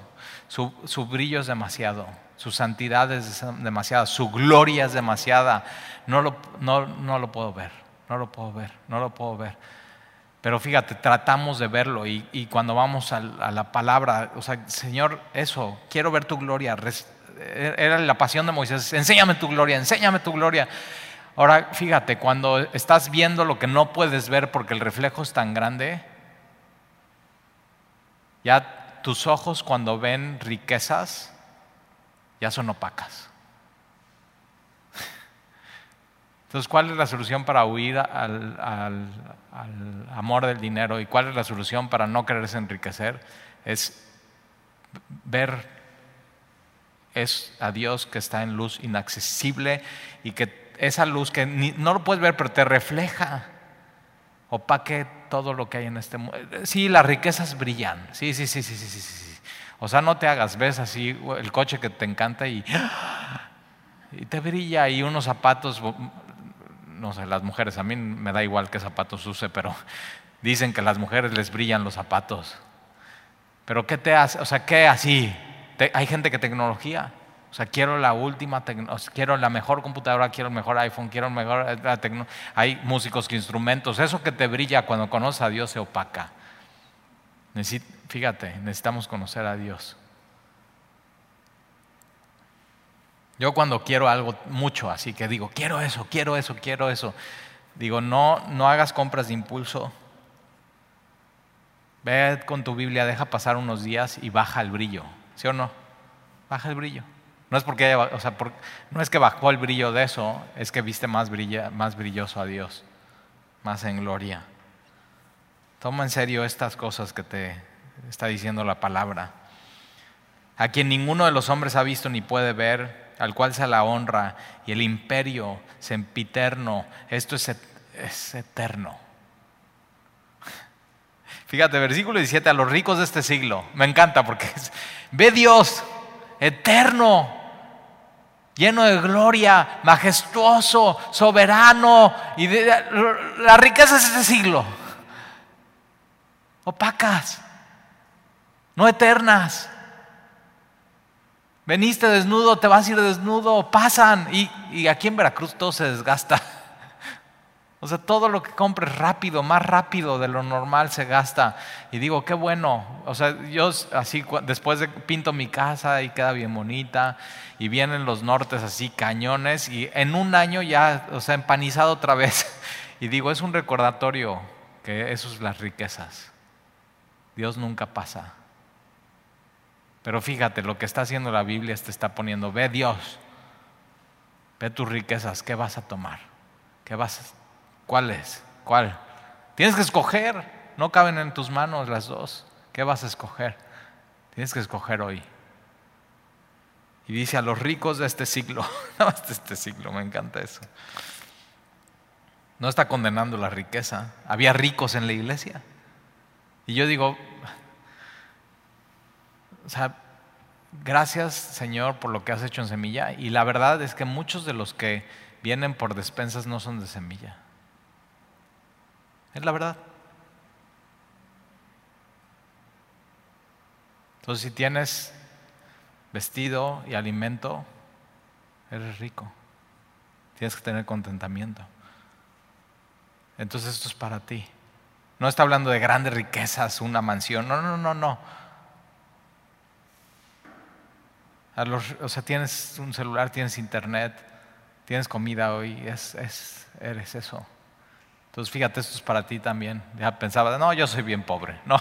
Speaker 1: Su, su brillo es demasiado, su santidad es demasiada, su gloria es demasiada. No lo, no, no lo puedo ver, no lo puedo ver, no lo puedo ver. Pero fíjate, tratamos de verlo y, cuando vamos a, la palabra, o sea, Señor, eso, quiero ver tu gloria. Era la pasión de Moisés, enséñame tu gloria, enséñame tu gloria. Ahora, fíjate, cuando estás viendo lo que no puedes ver porque el reflejo es tan grande, ya tus ojos cuando ven riquezas, ya son opacas. Entonces, ¿cuál es la solución para huir al, amor del dinero y cuál es la solución para no quererse enriquecer? Es ver es a Dios que está en luz inaccesible y que esa luz que no lo puedes ver, pero te refleja, opaque todo lo que hay en este mundo. Sí, las riquezas brillan. Sí, sí, sí, sí, sí, sí, sí. O sea, no te hagas, ves así el coche que te encanta y, y te brilla y unos zapatos no sé, las mujeres, a mí me da igual qué zapatos use, pero dicen que a las mujeres les brillan los zapatos. Pero ¿qué te hace? O sea, ¿qué así? hay gente que tecnología. O sea, quiero la última, quiero la mejor computadora, quiero el mejor iPhone, quiero el mejor... Eh, hay músicos que instrumentos. Eso que te brilla cuando conoces a Dios se opaca. fíjate, necesitamos conocer a Dios. Yo cuando quiero algo mucho, así que digo, quiero eso, quiero eso, quiero eso, digo, no, no hagas compras de impulso. Ve con tu Biblia, deja pasar unos días y baja el brillo, ¿sí o no? Baja el brillo. No es porque, o sea, no es que bajó el brillo de eso, es que viste más, más brilloso a Dios, más en gloria. Toma en serio estas cosas que te está diciendo la palabra. A quien ninguno de los hombres ha visto ni puede ver, al cual sea la honra y el imperio sempiterno. Esto es, es eterno. Fíjate, versículo 17, a los ricos de este siglo. Me encanta porque ve Dios eterno, lleno de gloria, majestuoso, soberano, y la riqueza de este siglo. Opacas, no eternas. Veniste desnudo, te vas a ir desnudo, pasan. Y, aquí en Veracruz todo se desgasta. O sea, todo lo que compres rápido, más rápido de lo normal se gasta. Y digo, qué bueno. O sea, yo así después de pinto mi casa y queda bien bonita y vienen los nortes así cañones y en un año ya, o sea, empanizado otra vez. Y digo, es un recordatorio que eso es las riquezas. Dios nunca pasa. Pero fíjate, lo que está haciendo la Biblia te está poniendo, ve Dios, ve tus riquezas, ¿qué vas a tomar? ¿Qué vas a ¿Cuál es? ¿Cuál? Tienes que escoger. No caben en tus manos las dos. ¿Qué vas a escoger? Tienes que escoger hoy. Y dice a los ricos de este siglo, de este siglo, me encanta eso. No está condenando la riqueza. Había ricos en la iglesia. Y yo digo, o sea, gracias Señor por lo que has hecho en semilla. Y la verdad es que muchos de los que vienen por despensas no son de semilla. Es la verdad. Entonces, si tienes vestido y alimento, eres rico. Tienes que tener contentamiento. Entonces, esto es para ti. No está hablando de grandes riquezas, una mansión. No, no, no, no. O sea, tienes un celular, tienes internet, tienes comida hoy, es, es, eres eso. Entonces, fíjate, esto es para ti también. Ya pensaba, no, yo soy bien pobre. No,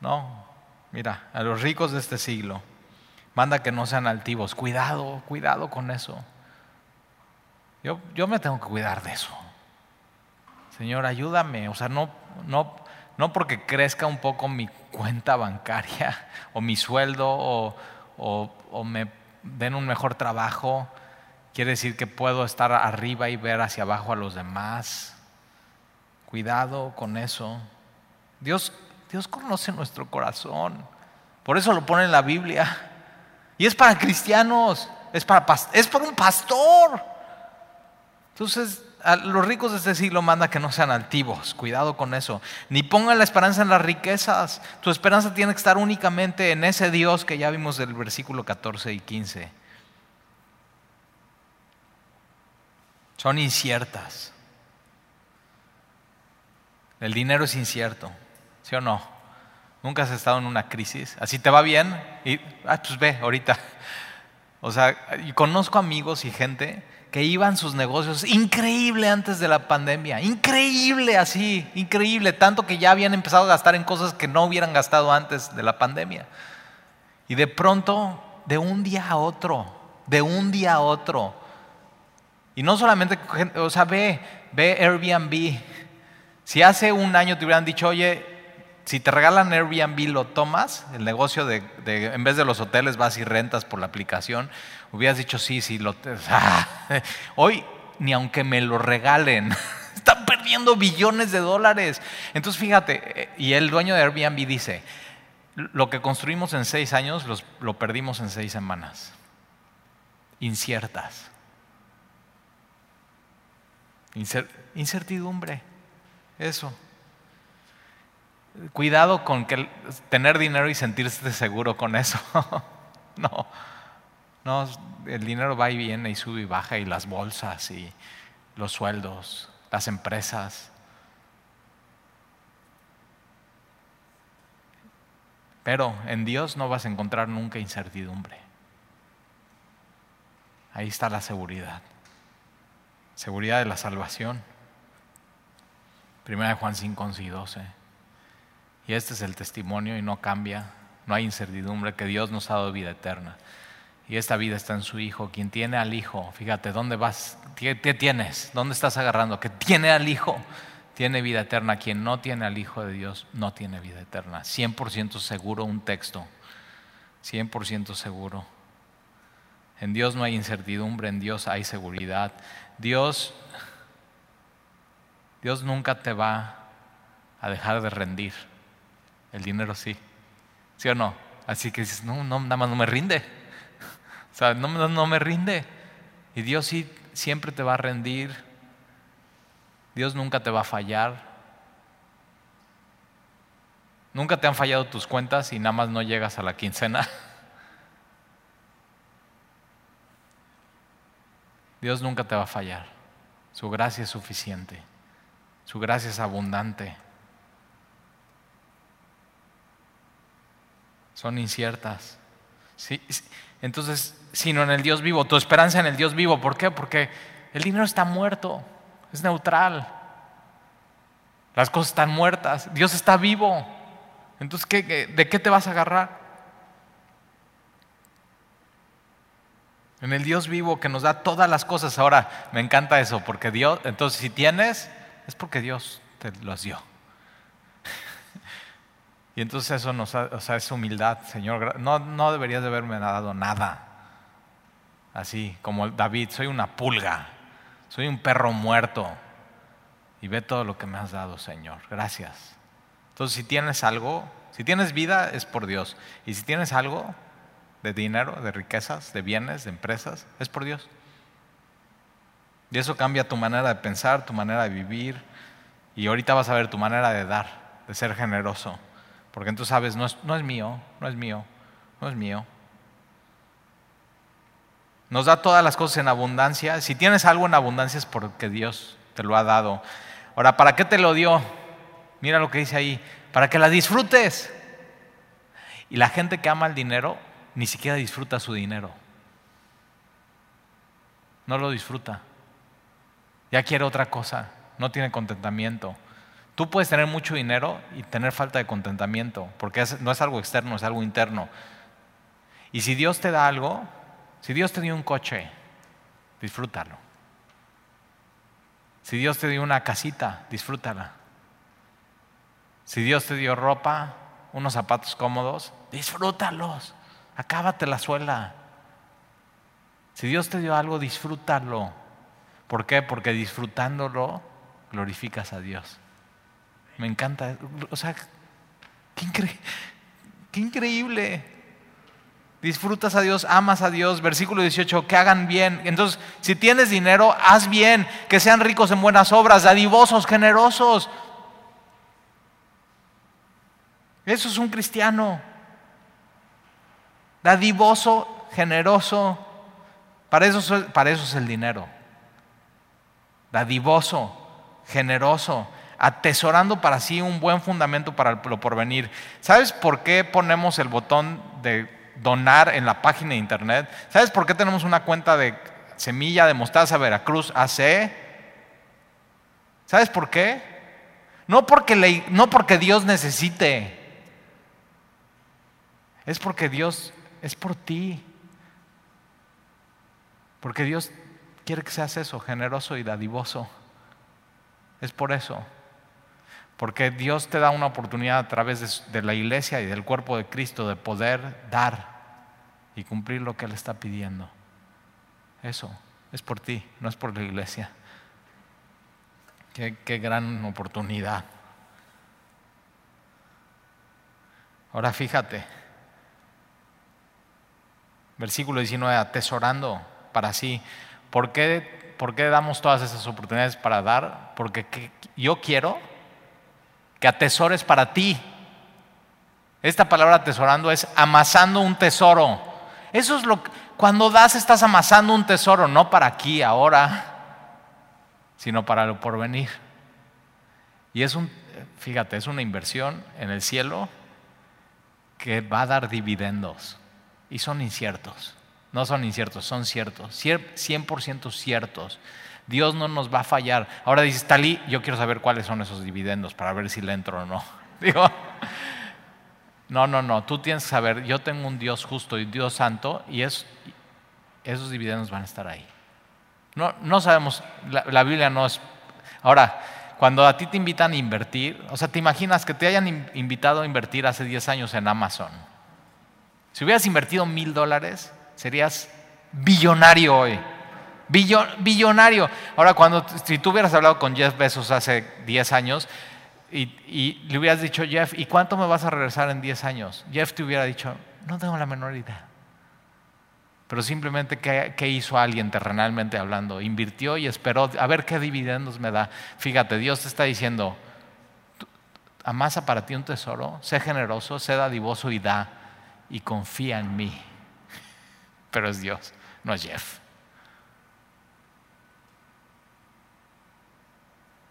Speaker 1: no, mira, a los ricos de este siglo, manda que no sean altivos. Cuidado, cuidado con eso. Yo, yo me tengo que cuidar de eso. Señor, ayúdame. O sea, no, no, no porque crezca un poco mi cuenta bancaria o mi sueldo o, o me den un mejor trabajo Quiere decir que puedo estar arriba y ver hacia abajo a los demás. Cuidado con eso. Dios, Dios conoce nuestro corazón. Por eso lo pone en la Biblia. Y es para cristianos, es para, es para un pastor. Entonces, a los ricos de este siglo manda que no sean altivos, cuidado con eso. Ni pongan la esperanza en las riquezas. Tu esperanza tiene que estar únicamente en ese Dios que ya vimos del versículo 14 y 15. son inciertas. El dinero es incierto, ¿sí o no? Nunca has estado en una crisis. Así te va bien y, ah, pues ve, ahorita. O sea, y conozco amigos y gente que iban sus negocios increíble antes de la pandemia, increíble así, increíble, tanto que ya habían empezado a gastar en cosas que no hubieran gastado antes de la pandemia. Y de pronto, de un día a otro, de un día a otro, y no solamente, o sea, ve, ve Airbnb. Si hace un año te hubieran dicho, oye, si te regalan Airbnb, lo tomas, el negocio de, en vez de los hoteles vas y rentas por la aplicación, hubieras dicho sí, sí, lo, hoy ni aunque me lo regalen, están perdiendo billones de dólares. Entonces fíjate, eh, y el dueño de Airbnb dice, lo que construimos en seis años lo perdimos en seis semanas, inciertas. Incertidumbre, eso. Cuidado con que tener dinero y sentirse seguro con eso. no, no, el dinero va y viene y sube y baja y las bolsas y los sueldos, las empresas. Pero en Dios no vas a encontrar nunca incertidumbre. Ahí está la seguridad seguridad de la salvación. Primera de Juan 5, 11 y 12. Y este es el testimonio y no cambia, no hay incertidumbre que Dios nos ha dado vida eterna. Y esta vida está en su Hijo. Quien tiene al Hijo, fíjate, ¿dónde vas? ¿Qué tienes? ¿Dónde estás agarrando? Que tiene al Hijo, tiene vida eterna. Quien no tiene al Hijo de Dios, no tiene vida eterna. 100% seguro un texto. 100% seguro. En Dios no hay incertidumbre, en Dios hay seguridad. Dios, Dios nunca te va a dejar de rendir. El dinero sí. ¿Sí o no? Así que dices, no, no nada más no me rinde. O sea, no, no, no me rinde. Y Dios sí siempre te va a rendir. Dios nunca te va a fallar. Nunca te han fallado tus cuentas y nada más no llegas a la quincena. Dios nunca te va a fallar. Su gracia es suficiente. Su gracia es abundante. Son inciertas. Sí, entonces, sino en el Dios vivo. Tu esperanza en el Dios vivo. ¿Por qué? Porque el dinero está muerto. Es neutral. Las cosas están muertas. Dios está vivo. Entonces, ¿de qué te vas a agarrar? En el Dios vivo que nos da todas las cosas. Ahora, me encanta eso, porque Dios, entonces si tienes, es porque Dios te los dio. Y entonces eso nos, o es humildad, Señor. No, no deberías de haberme dado nada. Así como David, soy una pulga, soy un perro muerto. Y ve todo lo que me has dado, Señor. Gracias. Entonces, si tienes algo, si tienes vida, es por Dios. Y si tienes algo de dinero, de riquezas, de bienes, de empresas, es por Dios. Y eso cambia tu manera de pensar, tu manera de vivir. Y ahorita vas a ver tu manera de dar, de ser generoso. Porque entonces sabes, no es, no es mío, no es mío, no es mío. Nos da todas las cosas en abundancia. Si tienes algo en abundancia es porque Dios te lo ha dado. Ahora, ¿para qué te lo dio? Mira lo que dice ahí, para que la disfrutes. Y la gente que ama el dinero ni siquiera disfruta su dinero. No lo disfruta. Ya quiere otra cosa, no tiene contentamiento. Tú puedes tener mucho dinero y tener falta de contentamiento, porque no es algo externo, es algo interno. Y si Dios te da algo, si Dios te dio un coche, disfrútalo. Si Dios te dio una casita, disfrútala. Si Dios te dio ropa, unos zapatos cómodos, disfrútalos. Acábate la suela. Si Dios te dio algo, disfrútalo. ¿Por qué? Porque disfrutándolo glorificas a Dios. Me encanta. O sea, qué, increíble. Disfrutas a Dios, amas a Dios. Versículo 18, que hagan bien. Entonces, si tienes dinero, haz bien. Que sean ricos en buenas obras, dadivosos, generosos. Eso es un cristiano. Dadivoso, generoso. Para eso, para eso es el dinero. Dadivoso, generoso, atesorando para sí un buen fundamento para lo porvenir. ¿Sabes por qué ponemos el botón de donar en la página de internet? ¿Sabes por qué tenemos una cuenta de semilla de mostaza Veracruz AC? ¿Sabes por qué? No porque, no porque Dios necesite, es porque Dios es por ti. Porque Dios quiere que seas eso, generoso y dadivoso. Es por eso. Porque Dios te da una oportunidad a través de, la iglesia y del cuerpo de Cristo de poder dar y cumplir lo que Él está pidiendo. Eso es por ti, no es por la iglesia. Qué, qué gran oportunidad. Ahora fíjate. Versículo 19, atesorando para sí. ¿Por qué, ¿Por qué damos todas esas oportunidades para dar? Porque yo quiero que atesores para ti. Esta palabra atesorando es amasando un tesoro. Eso es lo que, cuando das estás amasando un tesoro, no para aquí, ahora, sino para lo porvenir. Y es un, fíjate, es una inversión en el cielo que va a dar dividendos y son inciertos. No son inciertos, son ciertos, 100% ciertos. Dios no nos va a fallar. Ahora dices, Talí, yo quiero saber cuáles son esos dividendos para ver si le entro o no. Digo, no, no, no, tú tienes que saber, yo tengo un Dios justo y Dios santo y es, esos dividendos van a estar ahí. No, no sabemos, la, la Biblia no es... Ahora, cuando a ti te invitan a invertir, o sea, te imaginas que te hayan invitado a invertir hace 10 años en Amazon si hubieras invertido mil dólares, serías billonario hoy. Billonario. Ahora, cuando, si tú hubieras hablado con Jeff Bezos hace 10 años, y, le hubieras dicho, Jeff, ¿y cuánto me vas a regresar en 10 años? Jeff te hubiera dicho, no tengo la menor idea. Pero simplemente, ¿qué, ¿qué, hizo alguien terrenalmente hablando? Invirtió y esperó a ver qué dividendos me da. Fíjate, Dios te está diciendo, amasa para ti un tesoro, sé generoso, sé dadivoso y da, y confía en mí. Pero es Dios, no es Jeff.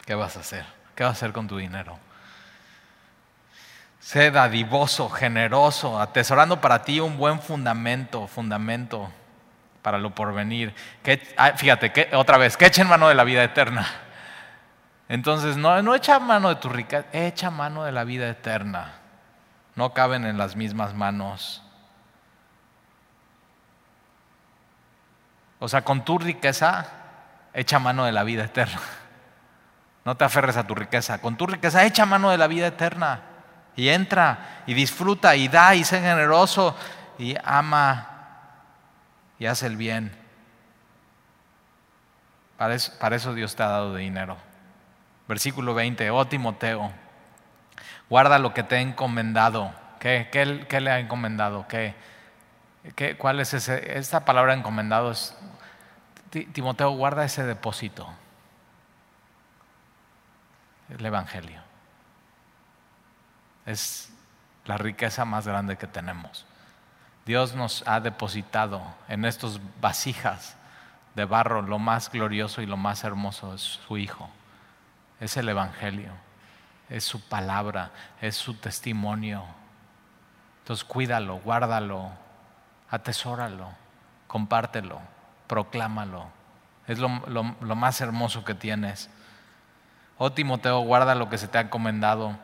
Speaker 1: ¿Qué vas a hacer? ¿Qué vas a hacer con tu dinero? Sé dadivoso, generoso, atesorando para ti un buen fundamento, fundamento para lo porvenir. Ah, fíjate, que, otra vez, que echen mano de la vida eterna. Entonces, no, no echa mano de tu riqueza, echa mano de la vida eterna. No caben en las mismas manos. O sea, con tu riqueza, echa mano de la vida eterna. No te aferres a tu riqueza. Con tu riqueza echa mano de la vida eterna. Y entra y disfruta y da y sé generoso y ama y hace el bien. Para eso, Dios te ha dado dinero. Versículo 20, oh Timoteo, guarda lo que te he encomendado. ¿Qué, le ha encomendado? ¿Qué, qué, cuál es ese? Esta palabra encomendado es, Timoteo, guarda ese depósito el Evangelio. Es la riqueza más grande que tenemos. Dios nos ha depositado en estos vasijas de barro lo más glorioso y lo más hermoso es su Hijo. Es el Evangelio, es su palabra, es su testimonio. Entonces cuídalo, guárdalo, atesóralo, compártelo, proclámalo. Es lo, lo más hermoso que tienes. Oh Timoteo, guarda lo que se te ha encomendado,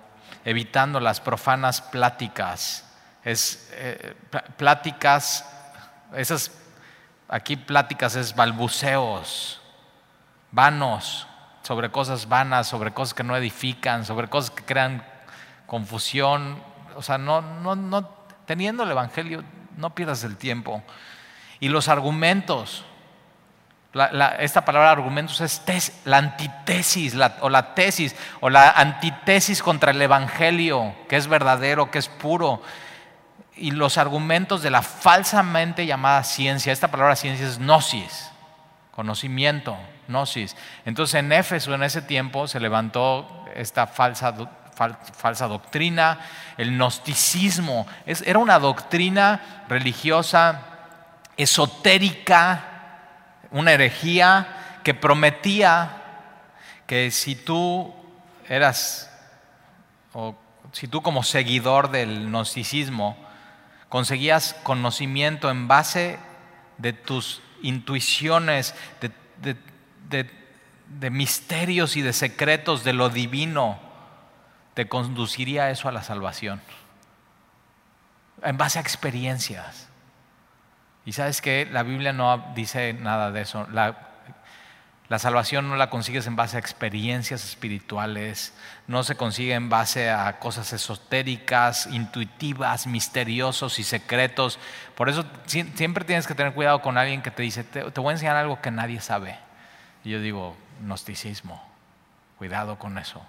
Speaker 1: evitando las profanas pláticas. Es eh, pláticas, esas aquí pláticas es balbuceos, vanos, sobre cosas vanas, sobre cosas que no edifican, sobre cosas que crean confusión. O sea, no, no, no, teniendo el Evangelio, no pierdas el tiempo. Y los argumentos, esta palabra argumentos es la antitesis o la tesis o la antitesis contra el Evangelio, que es verdadero, que es puro. Y los argumentos de la falsamente llamada ciencia, esta palabra ciencia es gnosis, conocimiento, gnosis. Entonces en Éfeso en ese tiempo se levantó esta falsa, falsa doctrina, el gnosticismo. era una doctrina religiosa esotérica, una herejía que prometía que si tú eras, o si tú como seguidor del gnosticismo, conseguías conocimiento en base de tus intuiciones, de, de, misterios y de secretos de lo divino, te conduciría eso a la salvación. En base a experiencias. Y sabes que la Biblia no dice nada de eso. La, salvación no la consigues en base a experiencias espirituales, no se consigue en base a cosas esotéricas, intuitivas, misteriosos y secretos. Por eso siempre tienes que tener cuidado con alguien que te dice, te, voy a enseñar algo que nadie sabe. Y yo digo, gnosticismo, cuidado con eso.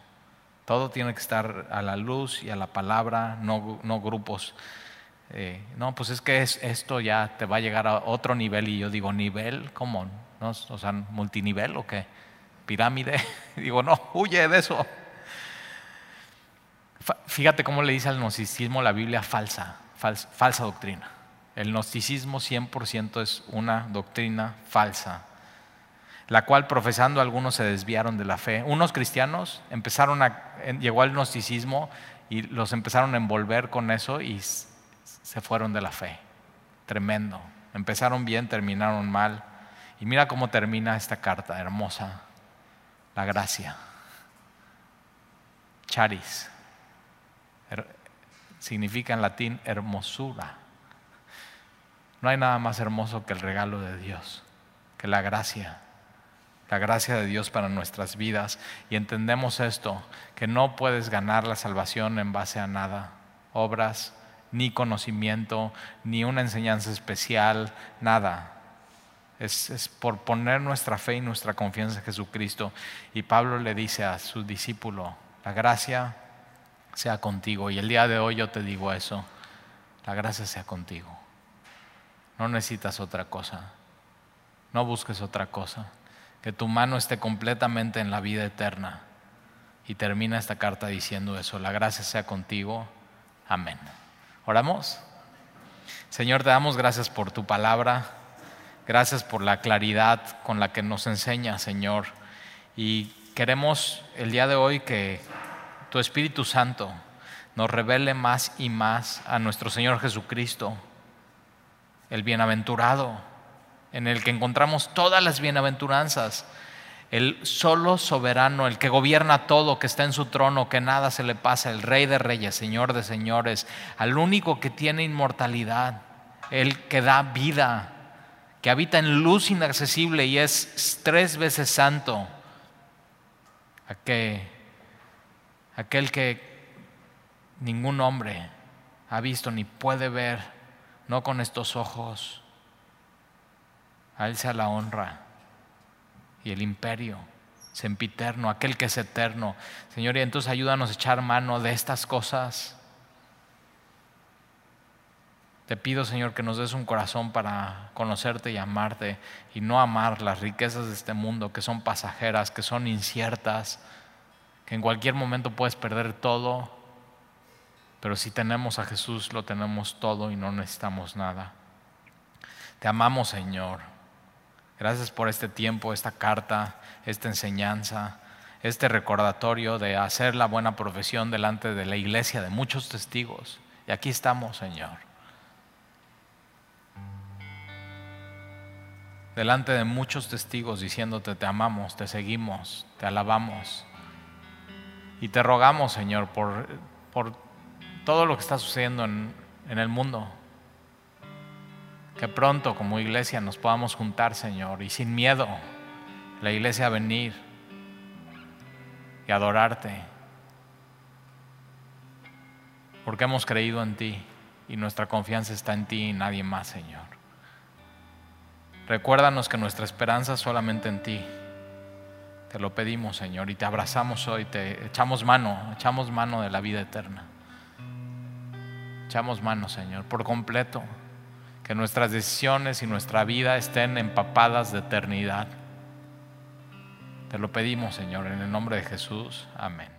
Speaker 1: Todo tiene que estar a la luz y a la palabra, no, no grupos eh, no, pues es que es, esto ya te va a llegar a otro nivel y yo digo, ¿nivel? ¿Cómo? ¿No? O sea, multinivel o qué? ¿Pirámide? digo, no, huye de eso. Fíjate cómo le dice al gnosticismo la Biblia falsa, falsa, doctrina. El gnosticismo 100% es una doctrina falsa, la cual profesando algunos se desviaron de la fe. Unos cristianos empezaron llegó al gnosticismo y los empezaron a envolver con eso y se fueron de la fe. Tremendo. Empezaron bien, terminaron mal. Y mira cómo termina esta carta hermosa. La gracia. Charis. significa en latín hermosura. No hay nada más hermoso que el regalo de Dios, que la gracia. La gracia de Dios para nuestras vidas. Y entendemos esto, que no puedes ganar la salvación en base a nada. Obras, ni conocimiento, ni una enseñanza especial, nada. Es, por poner nuestra fe y nuestra confianza en Jesucristo. Y Pablo le dice a su discípulo, La gracia sea contigo. Y el día de hoy yo te digo eso. La gracia sea contigo. No necesitas otra cosa. No busques otra cosa. Que tu mano esté completamente en la vida eterna. Y termina esta carta diciendo eso. La gracia sea contigo. Amén. ¿Oramos? Señor, te damos gracias por tu palabra. Gracias por la claridad con la que nos enseña, Señor. Y queremos el día de hoy que tu Espíritu Santo nos revele más y más a nuestro Señor Jesucristo, el bienaventurado, en el que encontramos todas las bienaventuranzas, el solo soberano, el que gobierna todo, que está en su trono, que nada se le pasa, el Rey de Reyes, Señor de Señores, al único que tiene inmortalidad, el que da vida, que habita en luz inaccesible y es tres veces santo, aquel, aquel que ningún hombre ha visto ni puede ver, no con estos ojos. A Él la honra y el imperio sempiterno, aquel que es eterno. Señor, y entonces ayúdanos a echar mano de estas cosas. Te pido, Señor, que nos des un corazón para conocerte y amarte y no amar las riquezas de este mundo que son pasajeras, que son inciertas, que en cualquier momento puedes perder todo pero si tenemos a Jesús, lo tenemos todo y no necesitamos nada. Te amamos, Señor. Gracias por este tiempo, esta carta, esta enseñanza, este recordatorio de hacer la buena profesión delante de la iglesia, de muchos testigos. Y aquí estamos, Señor. Delante de muchos testigos diciéndote, te amamos, te seguimos, te alabamos. Y te rogamos, Señor, por, por todo lo que está sucediendo en, el mundo. Que pronto como iglesia nos podamos juntar, Señor, y sin miedo, la iglesia a venir y adorarte. Porque hemos creído en ti y nuestra confianza está en ti y nadie más, Señor. Recuérdanos que nuestra esperanza es solamente en ti. Te lo pedimos, Señor, y te abrazamos hoy, te echamos mano, echamos mano de la vida eterna. Echamos manos, Señor, por completo. Que nuestras decisiones y nuestra vida estén empapadas de eternidad. Te lo pedimos, Señor, en el nombre de Jesús. Amén.